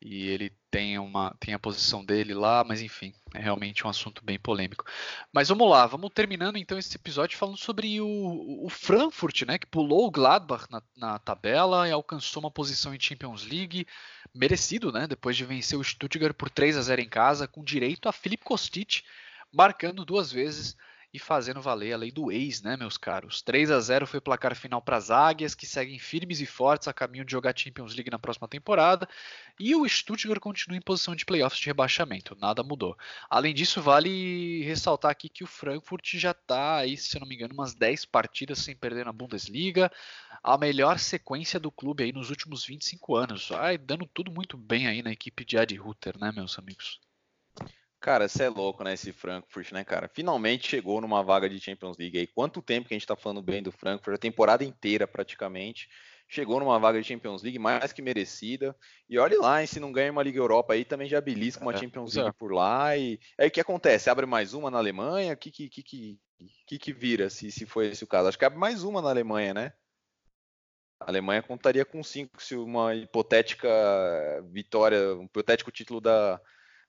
e ele tem, uma, tem a posição dele lá, mas enfim, é realmente um assunto bem polêmico. Mas vamos lá, vamos terminando então esse episódio falando sobre o, o Frankfurt, né, que pulou o Gladbach na, na, tabela e alcançou uma posição em Champions League, merecido, né, depois de vencer o Stuttgart por 3 a 0 em casa, com direito a Felipe Kostic marcando duas vezes e fazendo valer a lei do ex, né, meus caros? 3 a 0 foi o placar final para as Águias, que seguem firmes e fortes a caminho de jogar Champions League na próxima temporada, e o Stuttgart continua em posição de playoffs de rebaixamento, nada mudou. Além disso, vale ressaltar aqui que o Frankfurt já está aí, se eu não me engano, umas 10 partidas sem perder na Bundesliga, a melhor sequência do clube aí nos últimos 25 anos. Vai dando tudo muito bem aí na equipe de Adi Hutter, né, meus amigos? Cara, você é louco, né, esse Frankfurt, né, cara? Finalmente chegou numa vaga de Champions League aí. Quanto tempo que a gente tá falando bem do Frankfurt? A temporada inteira, praticamente. Chegou numa vaga de Champions League mais que merecida. E olhe lá, hein, se não ganha uma Liga Europa aí, também já belisca uma é, Champions League é. por lá. E aí o que acontece? Abre mais uma na Alemanha? O que que, que, que, que vira, se, se for esse o caso? Acho que abre mais uma na Alemanha, né? A Alemanha contaria com cinco se uma hipotética vitória, um hipotético título da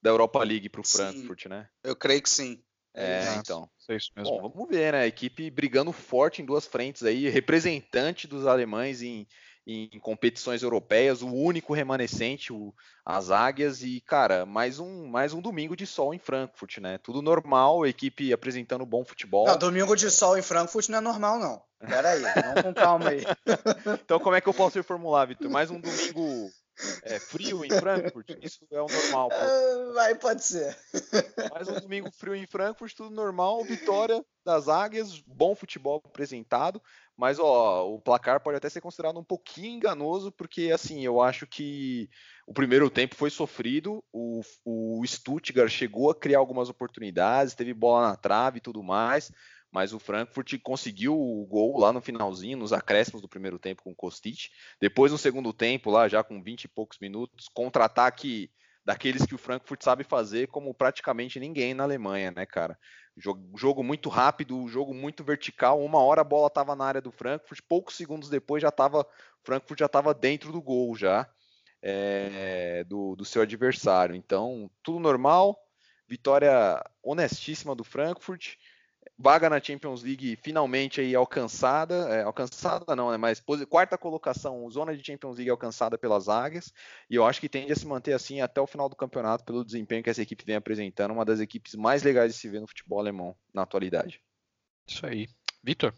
da Europa League para o Frankfurt, né? Eu creio que sim. É, Exato. então. É isso mesmo. Bom, vamos ver, né? A equipe brigando forte em duas frentes aí, representante dos alemães em, em competições europeias, o único remanescente, o, as Águias, e, cara, mais um, mais um domingo de sol em Frankfurt, né? Tudo normal, a equipe apresentando bom futebol. Não, domingo de sol em Frankfurt não é normal, não. Pera aí, vamos com calma aí. então, como é que eu posso reformular, Vitor? Mais um domingo é, frio em Frankfurt, isso é o normal. Pô. Vai, pode ser. Mais um domingo frio em Frankfurt, tudo normal. Vitória das Águias, bom futebol apresentado. Mas ó, o placar pode até ser considerado um pouquinho enganoso, porque assim, eu acho que o primeiro tempo foi sofrido. O, o Stuttgart chegou a criar algumas oportunidades, teve bola na trave e tudo mais mas o Frankfurt conseguiu o gol lá no finalzinho, nos acréscimos do primeiro tempo com o Kostic. Depois, no segundo tempo, lá já com 20 e poucos minutos, contra-ataque daqueles que o Frankfurt sabe fazer como praticamente ninguém na Alemanha, né, cara? Jogo, jogo muito rápido, jogo muito vertical. Uma hora a bola estava na área do Frankfurt, poucos segundos depois já estava Frankfurt já estava dentro do gol já é, do, do seu adversário. Então, tudo normal. Vitória honestíssima do Frankfurt vaga na Champions League finalmente aí alcançada, é, alcançada não, né, mas quarta colocação, zona de Champions League alcançada pelas Águias, e eu acho que tende a se manter assim até o final do campeonato pelo desempenho que essa equipe vem apresentando, uma das equipes mais legais de se ver no futebol alemão na atualidade. Isso aí. Vitor?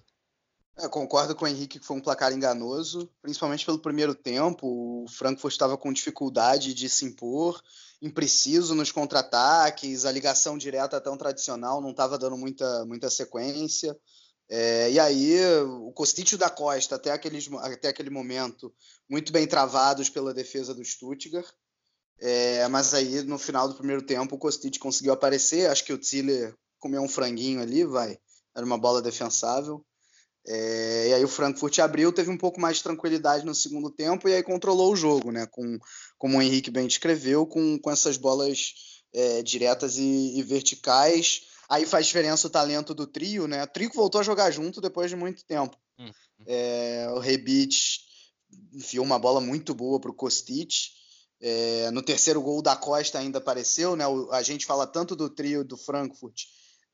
É, concordo com o Henrique que foi um placar enganoso, principalmente pelo primeiro tempo. O Frankfurt estava com dificuldade de se impor, impreciso nos contra-ataques, a ligação direta tão tradicional não estava dando muita, muita sequência. É, e aí, o Costício da Costa, até, aqueles, até aquele momento, muito bem travados pela defesa do Stuttgart. É, mas aí, no final do primeiro tempo, o Kostic conseguiu aparecer. Acho que o Tiller comeu um franguinho ali, vai. Era uma bola defensável. É, e aí o Frankfurt abriu, teve um pouco mais de tranquilidade no segundo tempo e aí controlou o jogo, né? Com, como o Henrique bem descreveu, com, com essas bolas é, diretas e, e, verticais. Aí faz diferença o talento do trio, né? O trio voltou a jogar junto depois de muito tempo. Uhum. É, o Rebic enfiou uma bola muito boa para o Kostic. É, no terceiro gol da Costa ainda apareceu, né? O, a gente fala tanto do trio do Frankfurt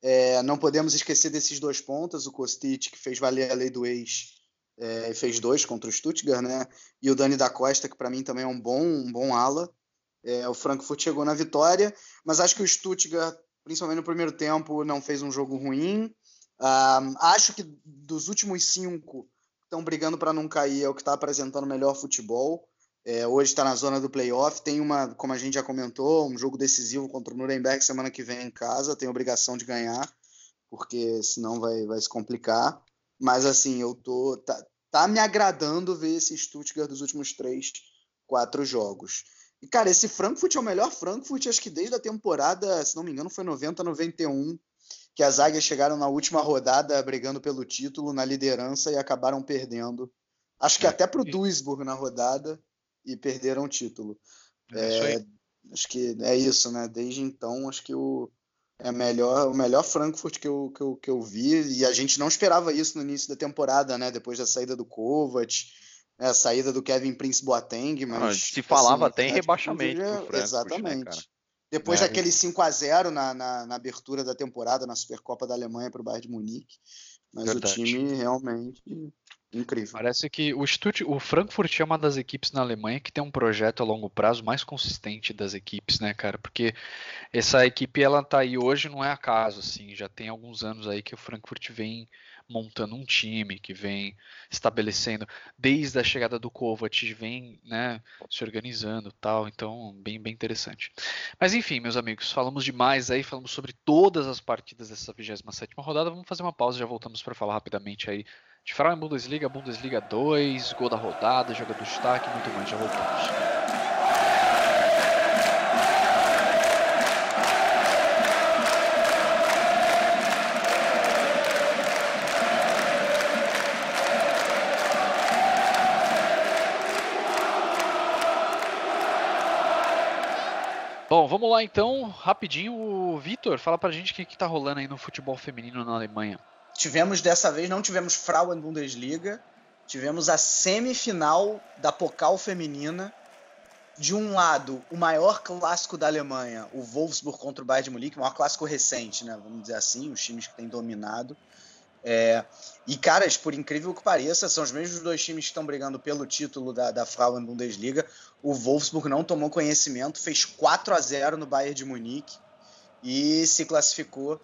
é, não podemos esquecer desses dois pontos, o Kostic, que fez valer a lei do ex, é, fez dois contra o Stuttgart, né? E o Dani da Costa, que para mim também é um bom, um bom ala. É, o Frankfurt chegou na vitória, mas acho que o Stuttgart, principalmente no primeiro tempo, não fez um jogo ruim. Um, acho que dos últimos cinco estão brigando para não cair, é o que está apresentando melhor futebol. É, hoje está na zona do playoff. Tem uma, como a gente já comentou, um jogo decisivo contra o Nuremberg semana que vem em casa. Tem obrigação de ganhar, porque senão vai, vai se complicar. Mas assim, eu tô. Tá, tá me agradando ver esse Stuttgart dos últimos três, quatro jogos. E, cara, esse Frankfurt é o melhor Frankfurt, acho que desde a temporada, se não me engano, foi 90, 91, que as águias chegaram na última rodada brigando pelo título, na liderança e acabaram perdendo. Acho que é. até para o Duisburg na rodada e perderam o título. É, é acho que é isso, né? Desde então, acho que o, é melhor, o melhor Frankfurt que eu, que, eu, que eu vi, e a gente não esperava isso no início da temporada, né? Depois da saída do Kovac, É, a saída do Kevin Prince Boateng, mas. Não, se falava assim, até em rebaixamento. É, Frankfurt, exatamente. Né, Depois é. daquele 5 a 0 na, na, na, abertura da temporada na Supercopa da Alemanha para o Bayern de Munique. Mas Verdade. o time realmente incrível. Parece que o, Stutt o Frankfurt é uma das equipes na Alemanha que tem um projeto a longo prazo mais consistente das equipes, né, cara? Porque essa equipe ela tá aí hoje não é acaso, assim, já tem alguns anos aí que o Frankfurt vem montando um time, que vem estabelecendo desde a chegada do Kovac, vem, né, se organizando, tal. Então, bem, bem interessante. Mas enfim, meus amigos, falamos demais aí, falamos sobre todas as partidas dessa 27 rodada. Vamos fazer uma pausa, já voltamos para falar rapidamente aí de Frauen Bundesliga, Bundesliga 2, gol da rodada, jogador de destaque, muito mais. Já voltamos. Bom, vamos lá então, rapidinho, o Vitor, fala pra gente o que, que tá rolando aí no futebol feminino na Alemanha. Tivemos dessa vez, não tivemos Frauen Bundesliga, tivemos a semifinal da Pokal feminina. De um lado, o maior clássico da Alemanha, o Wolfsburg contra o Bayern de Munique, o maior clássico recente, né? Vamos dizer assim, os times que têm dominado. É, e, caras, por incrível que pareça, são os mesmos dois times que estão brigando pelo título da, da Frauen Bundesliga. O Wolfsburg não tomou conhecimento, fez 4 a 0 no Bayern de Munique e se classificou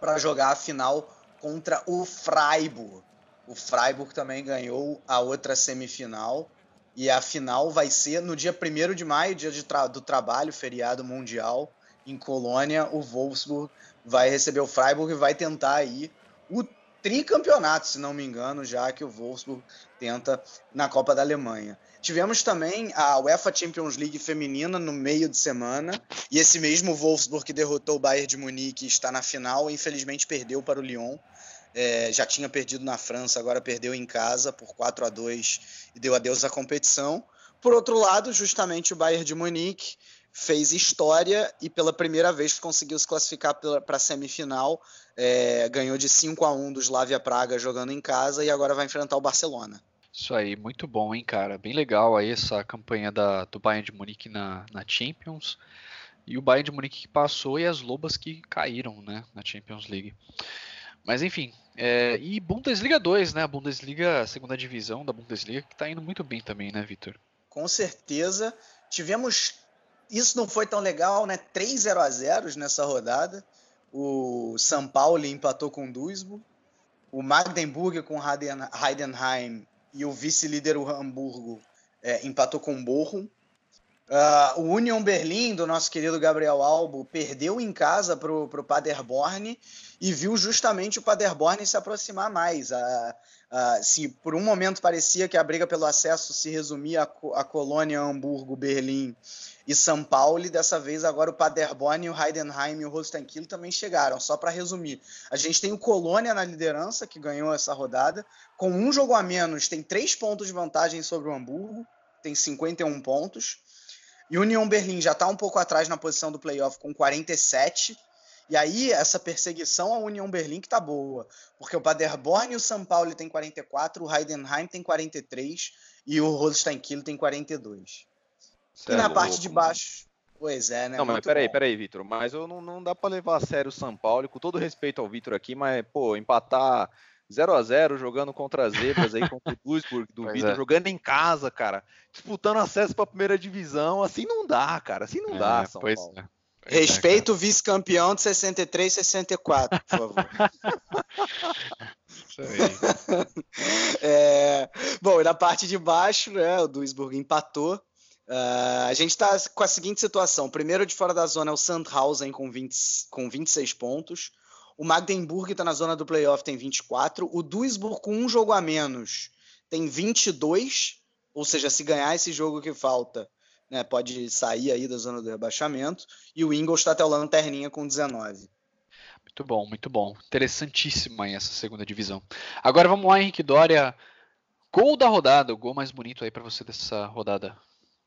para jogar a final contra o Freiburg. O Freiburg também ganhou a outra semifinal. E a final vai ser no dia 1 de maio, dia de tra do trabalho, feriado mundial, em Colônia. O Wolfsburg vai receber o Freiburg e vai tentar aí o tricampeonato, se não me engano, já que o Wolfsburg tenta na Copa da Alemanha. Tivemos também a UEFA Champions League feminina no meio de semana, e esse mesmo Wolfsburg que derrotou o Bayern de Munique está na final, infelizmente perdeu para o Lyon. É, já tinha perdido na França, agora perdeu em casa por 4 a 2 e deu adeus à competição. Por outro lado, justamente o Bayern de Munique fez história e pela primeira vez conseguiu se classificar para a semifinal. É, ganhou de 5 a 1 do Slavia Praga jogando em casa e agora vai enfrentar o Barcelona. Isso aí, muito bom, hein, cara? Bem legal aí essa campanha da, do Bayern de Munique na, na Champions. E o Bayern de Munique que passou e as Lobas que caíram, né, na Champions League. Mas enfim, é, e Bundesliga 2, né? A Bundesliga, a segunda divisão da Bundesliga, que tá indo muito bem também, né, Vitor? Com certeza. Tivemos isso não foi tão legal, né? 3 0 a 0 nessa rodada. O São Paulo empatou com o Duisburg. O Magdeburg com Heidenheim e o vice-líder o Hamburgo é, empatou com o Bochum. Uh, o Union Berlim, do nosso querido Gabriel Albo, perdeu em casa para o Paderborn e viu justamente o Paderborn se aproximar mais. Uh, uh, se por um momento parecia que a briga pelo acesso se resumia a, a Colônia, Hamburgo, Berlim e São Paulo, e dessa vez agora o Paderborn, o Heidenheim e o Kiel também chegaram. Só para resumir, a gente tem o Colônia na liderança, que ganhou essa rodada, com um jogo a menos, tem três pontos de vantagem sobre o Hamburgo, tem 51 pontos. E Union Berlim já está um pouco atrás na posição do playoff com 47. E aí, essa perseguição à Union Berlim que tá boa. Porque o Paderborn e o São Paulo tem 44, o Heidenheim tem 43 e o Holstein Kiel tem 42. Cê e na é parte louco, de baixo. Pois é, né? Não, mas peraí, peraí, Vitor. Mas eu não, não dá para levar a sério o São Paulo, com todo respeito ao Vitor aqui, mas, pô, empatar 0 a 0 jogando contra as zebras aí, contra o Duisburg do Vitor, é. jogando em casa, cara, disputando acesso para a primeira divisão, assim não dá, cara, assim não é, dá, São pois Paulo. É. Respeito o vice-campeão de 63 64, por favor. Isso aí. é, bom, e na parte de baixo, né, o Duisburg empatou Uh, a gente está com a seguinte situação: primeiro de fora da zona é o Sandhausen com, 20, com 26 pontos. O Magdeburg está na zona do playoff, tem 24. O Duisburg, com um jogo a menos, tem 22. Ou seja, se ganhar esse jogo que falta, né, pode sair aí da zona do rebaixamento. E o Ingolstadt é o lanterninha com 19. Muito bom, muito bom. Interessantíssima essa segunda divisão. Agora vamos lá, Henrique Dória. Gol da rodada, o gol mais bonito aí para você dessa rodada.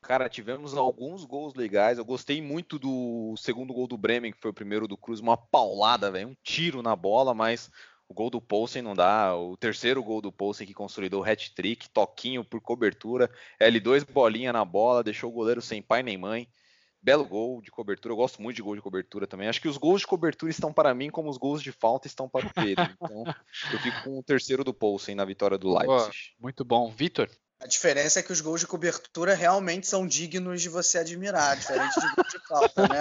Cara, tivemos alguns gols legais. Eu gostei muito do segundo gol do Bremen, que foi o primeiro do Cruz, uma paulada, velho, um tiro na bola, mas O gol do Poulsen não dá. O terceiro gol do Poulsen que consolidou o hat-trick, toquinho por cobertura, L2 bolinha na bola, deixou o goleiro sem pai nem mãe. Belo gol de cobertura, eu gosto muito de gol de cobertura também. Acho que os gols de cobertura estão para mim como os gols de falta estão para o Pedro. Então, eu fico com o terceiro do Poulsen na vitória do Leipzig. Muito bom. Vitor? A diferença é que os gols de cobertura realmente são dignos de você admirar, diferente de gol de falta, né?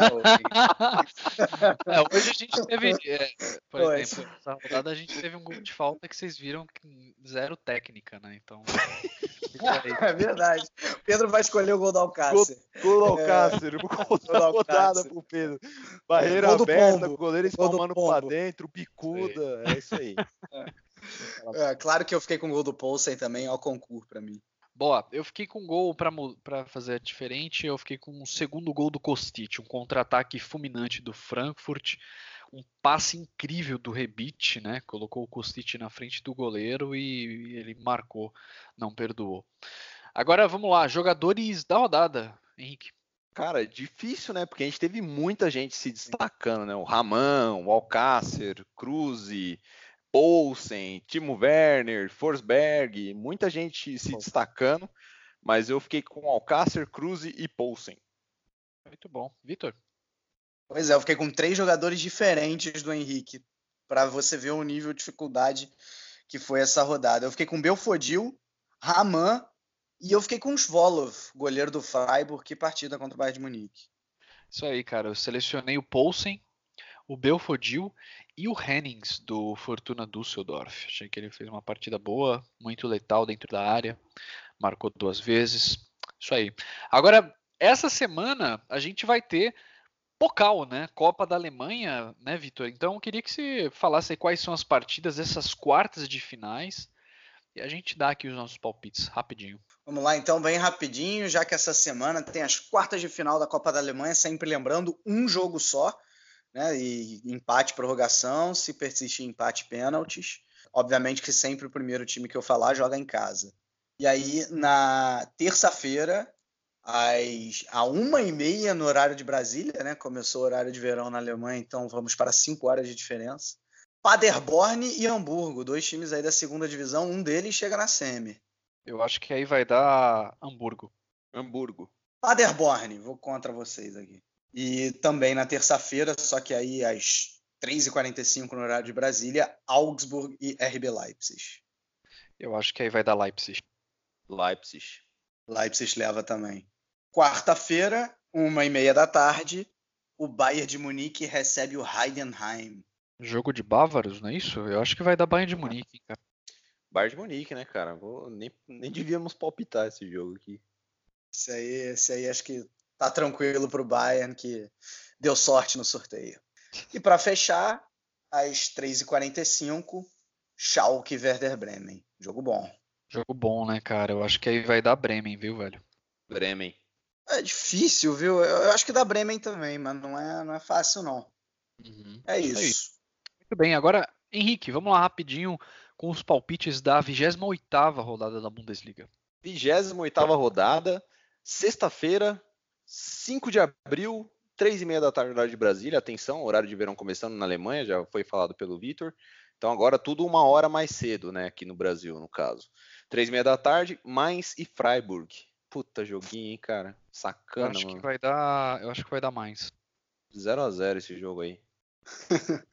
é, hoje a gente teve, é, por pois. exemplo, essa rodada a gente teve um gol de falta que vocês viram que zero técnica, né? Então. é verdade. Pedro vai escolher o gol do Alcácer. Gol, do Alcácer, é. o gol da rodada pro Pedro. Barreira gol aberta, pombo. goleiro espalmando pra dentro, bicuda, é isso aí. É. claro que eu fiquei com o gol do Poulsen também, ao concurso para mim. Boa, eu fiquei com um gol para fazer diferente, eu fiquei com o um segundo gol do Kostic, um contra-ataque fulminante do Frankfurt, um passe incrível do Rebite, né? Colocou o Kostic na frente do goleiro e ele marcou, não perdoou. Agora vamos lá, jogadores da rodada, Henrique. Cara, difícil, né? Porque a gente teve muita gente se destacando, né? O Ramon, o Alcácer, Cruze, Poulsen, Timo Werner, Forsberg, muita gente se destacando, mas eu fiquei com Alcácer, Cruze e Poulsen. Muito bom. Vitor? Pois é, eu fiquei com três jogadores diferentes do Henrique, para você ver o nível de dificuldade que foi essa rodada. Eu fiquei com Belfodil, Raman e eu fiquei com Svolov, goleiro do Freiburg, que partida contra o Bayern de Munique. Isso aí, cara. Eu selecionei o Poulsen, o Belfodil e o Hennings do Fortuna Düsseldorf. Achei que ele fez uma partida boa, muito letal dentro da área, marcou duas vezes. Isso aí. Agora, essa semana a gente vai ter Pokal, né? Copa da Alemanha, né, Vitor? Então eu queria que você falasse quais são as partidas dessas quartas de finais e a gente dá aqui os nossos palpites rapidinho. Vamos lá, então, bem rapidinho, já que essa semana tem as quartas de final da Copa da Alemanha, sempre lembrando, um jogo só né? E empate, prorrogação, se persistir empate, pênaltis. Obviamente que sempre o primeiro time que eu falar joga em casa. E aí, na terça-feira, às a uma e meia no horário de Brasília, né? Começou o horário de verão na Alemanha, então vamos para cinco horas de diferença. Paderborn e Hamburgo, dois times aí da segunda divisão, um deles chega na semi. Eu acho que aí vai dar Hamburgo. Hamburgo. Paderborn, vou contra vocês aqui. E também na terça-feira, só que aí às 3h45 no horário de Brasília, Augsburg e RB Leipzig. Eu acho que aí vai dar Leipzig. Leipzig. Leipzig leva também. Quarta-feira, uma e meia da tarde, o Bayern de Munique recebe o Heidenheim. Jogo de bávaros, não é isso? Eu acho que vai dar Bayern de Munique, cara. Bayern de Munique, né, cara? Vou, nem, nem devíamos palpitar esse jogo aqui. Esse aí, esse aí acho que tá tranquilo para o Bayern, que deu sorte no sorteio. E para fechar, às 3h45, Schalke Werder Bremen. Jogo bom. Jogo bom, né, cara? Eu acho que aí vai dar Bremen, viu, velho? Bremen. É difícil, viu? Eu acho que dá Bremen também, mas não é, não é fácil, não. Uhum. É, isso. é isso. Muito bem, agora, Henrique, vamos lá rapidinho com os palpites da 28ª rodada da Bundesliga. 28ª rodada, sexta-feira, 5 de abril, 3 e meia da tarde, horário de Brasília. Atenção, horário de verão começando na Alemanha, já foi falado pelo Vitor. Então agora tudo uma hora mais cedo, né? Aqui no Brasil, no caso. 3 e meia da tarde, Mainz e Freiburg. Puta joguinho, hein, cara? Sacana, eu acho mano. Que vai dar, eu acho que vai dar Mainz. 0 a 0 esse jogo aí.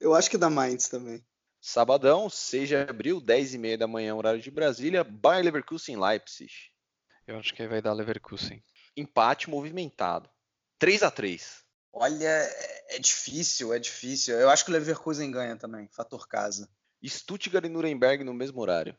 eu acho que dá Mainz também. Sabadão, 6 de abril, 10 e meia da manhã, horário de Brasília, Bayer Leverkusen Leipzig. Eu acho que aí vai dar Leverkusen empate movimentado. 3 a 3 Olha, é difícil, é difícil. Eu acho que o Leverkusen ganha também, fator casa. Stuttgart e Nuremberg no mesmo horário.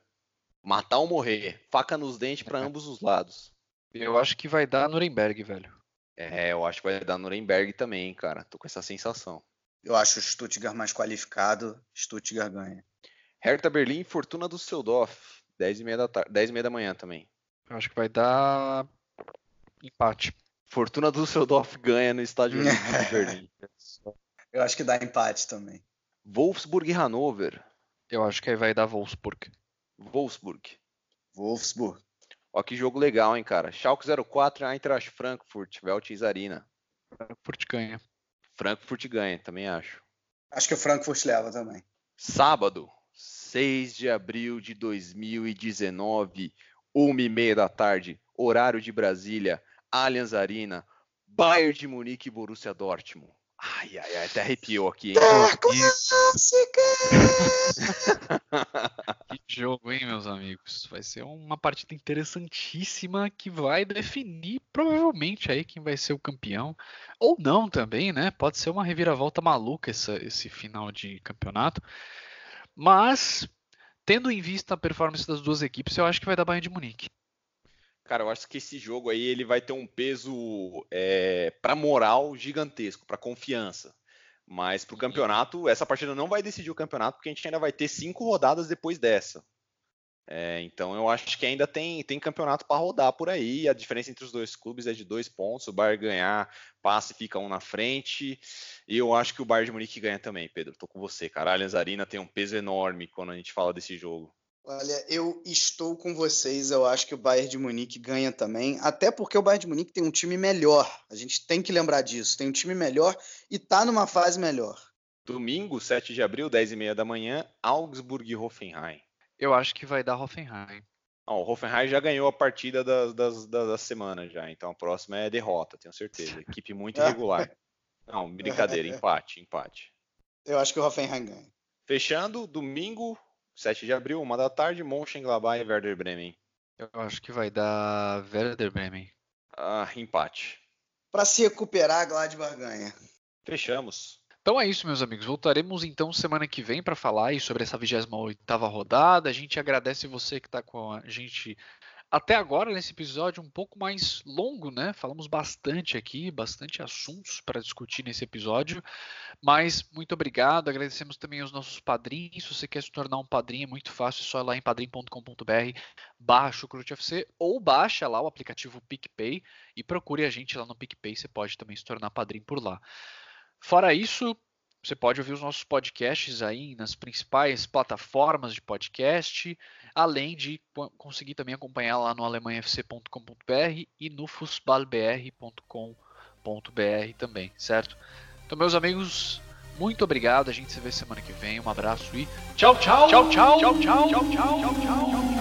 Matar ou morrer. Faca nos dentes para ambos os lados. Eu acho que vai dar Nuremberg, velho. É, eu acho que vai dar Nuremberg também, cara. Tô com essa sensação. Eu acho o Stuttgart mais qualificado. Stuttgart ganha. Hertha Berlim Fortuna do Seudorf. 10 e meia da, tarde, 10 e meia da manhã também. Eu acho que vai dar Empate. Fortuna do Düsseldorf ganha no estádio de Berlim. Eu acho que dá empate também. Wolfsburg e Hannover. Eu acho que aí vai dar Wolfsburg. Wolfsburg. Wolfsburg. Ó que jogo legal, hein, cara. Schalke 04 Eintracht Frankfurt, Veltins Arena. Frankfurt ganha. Frankfurt ganha, também acho. Acho que o Frankfurt leva também. Sábado, 6 de abril de 2019, 1 e meia da tarde, horário de Brasília, Allianz Arena, Bayern de Munique e Borussia Dortmund. Ai, ai, ai, até arrepiou aqui, hein? que jogo, hein, meus amigos? Vai ser uma partida interessantíssima que vai definir provavelmente aí quem vai ser o campeão. Ou não também, né? Pode ser uma reviravolta maluca essa, esse final de campeonato. Mas, tendo em vista a performance das duas equipes, eu acho que vai dar Bayern de Munique. Cara, eu acho que esse jogo aí ele vai ter um peso é, para moral gigantesco, para confiança. Mas para o campeonato, essa partida não vai decidir o campeonato, porque a gente ainda vai ter cinco rodadas depois dessa. É, então eu acho que ainda tem, tem campeonato para rodar por aí. A diferença entre os dois clubes é de dois pontos. O Bayern ganhar, passa e fica um na frente. E eu acho que o Bayern de Munique ganha também, Pedro. Tô com você, cara. A Allianz Arena tem um peso enorme quando a gente fala desse jogo. Olha, eu estou com vocês. Eu acho que o Bayern de Munique ganha também. Até porque o Bayern de Munique tem um time melhor. A gente tem que lembrar disso. Tem um time melhor e tá numa fase melhor. Domingo, 7 de abril, 10 e meia da manhã, Augsburg e Hoffenheim. Eu acho que vai dar Hoffenheim. Não, o Hoffenheim já ganhou a partida das, das, das, semana já, então a próxima é derrota, tenho certeza. Equipe muito irregular. Não, brincadeira, empate, empate. Eu acho que o Hoffenheim ganha. Fechando, domingo, 7 de abril, uma da tarde, Mönchengladbach e Werder Bremen. Eu acho que vai dar Werder Bremen. Ah, empate. Para se recuperar, Gladbach ganha. Fechamos. Então é isso, meus amigos. Voltaremos então semana que vem para falar sobre essa 28 rodada. A gente agradece você que está com a gente até agora nesse episódio um pouco mais longo, né? Falamos bastante aqui, bastante assuntos para discutir nesse episódio. Mas muito obrigado. Agradecemos também aos nossos padrinhos. Se você quer se tornar um padrinho, é muito fácil, é só ir lá em padrim.com.br baixa o CrutFC ou baixa lá o aplicativo PicPay e procure a gente lá no PicPay. Você pode também se tornar padrinho por lá. Fora isso, você pode ouvir os nossos podcasts aí nas principais plataformas de podcast, além de conseguir também acompanhar lá no alemanhafc.com.br e no fusbalbr.com.br também, certo? Então, meus amigos, muito obrigado. A gente se vê semana que vem. Um abraço e tchau, tchau, tchau, tchau, tchau, tchau, tchau, tchau, tchau. tchau.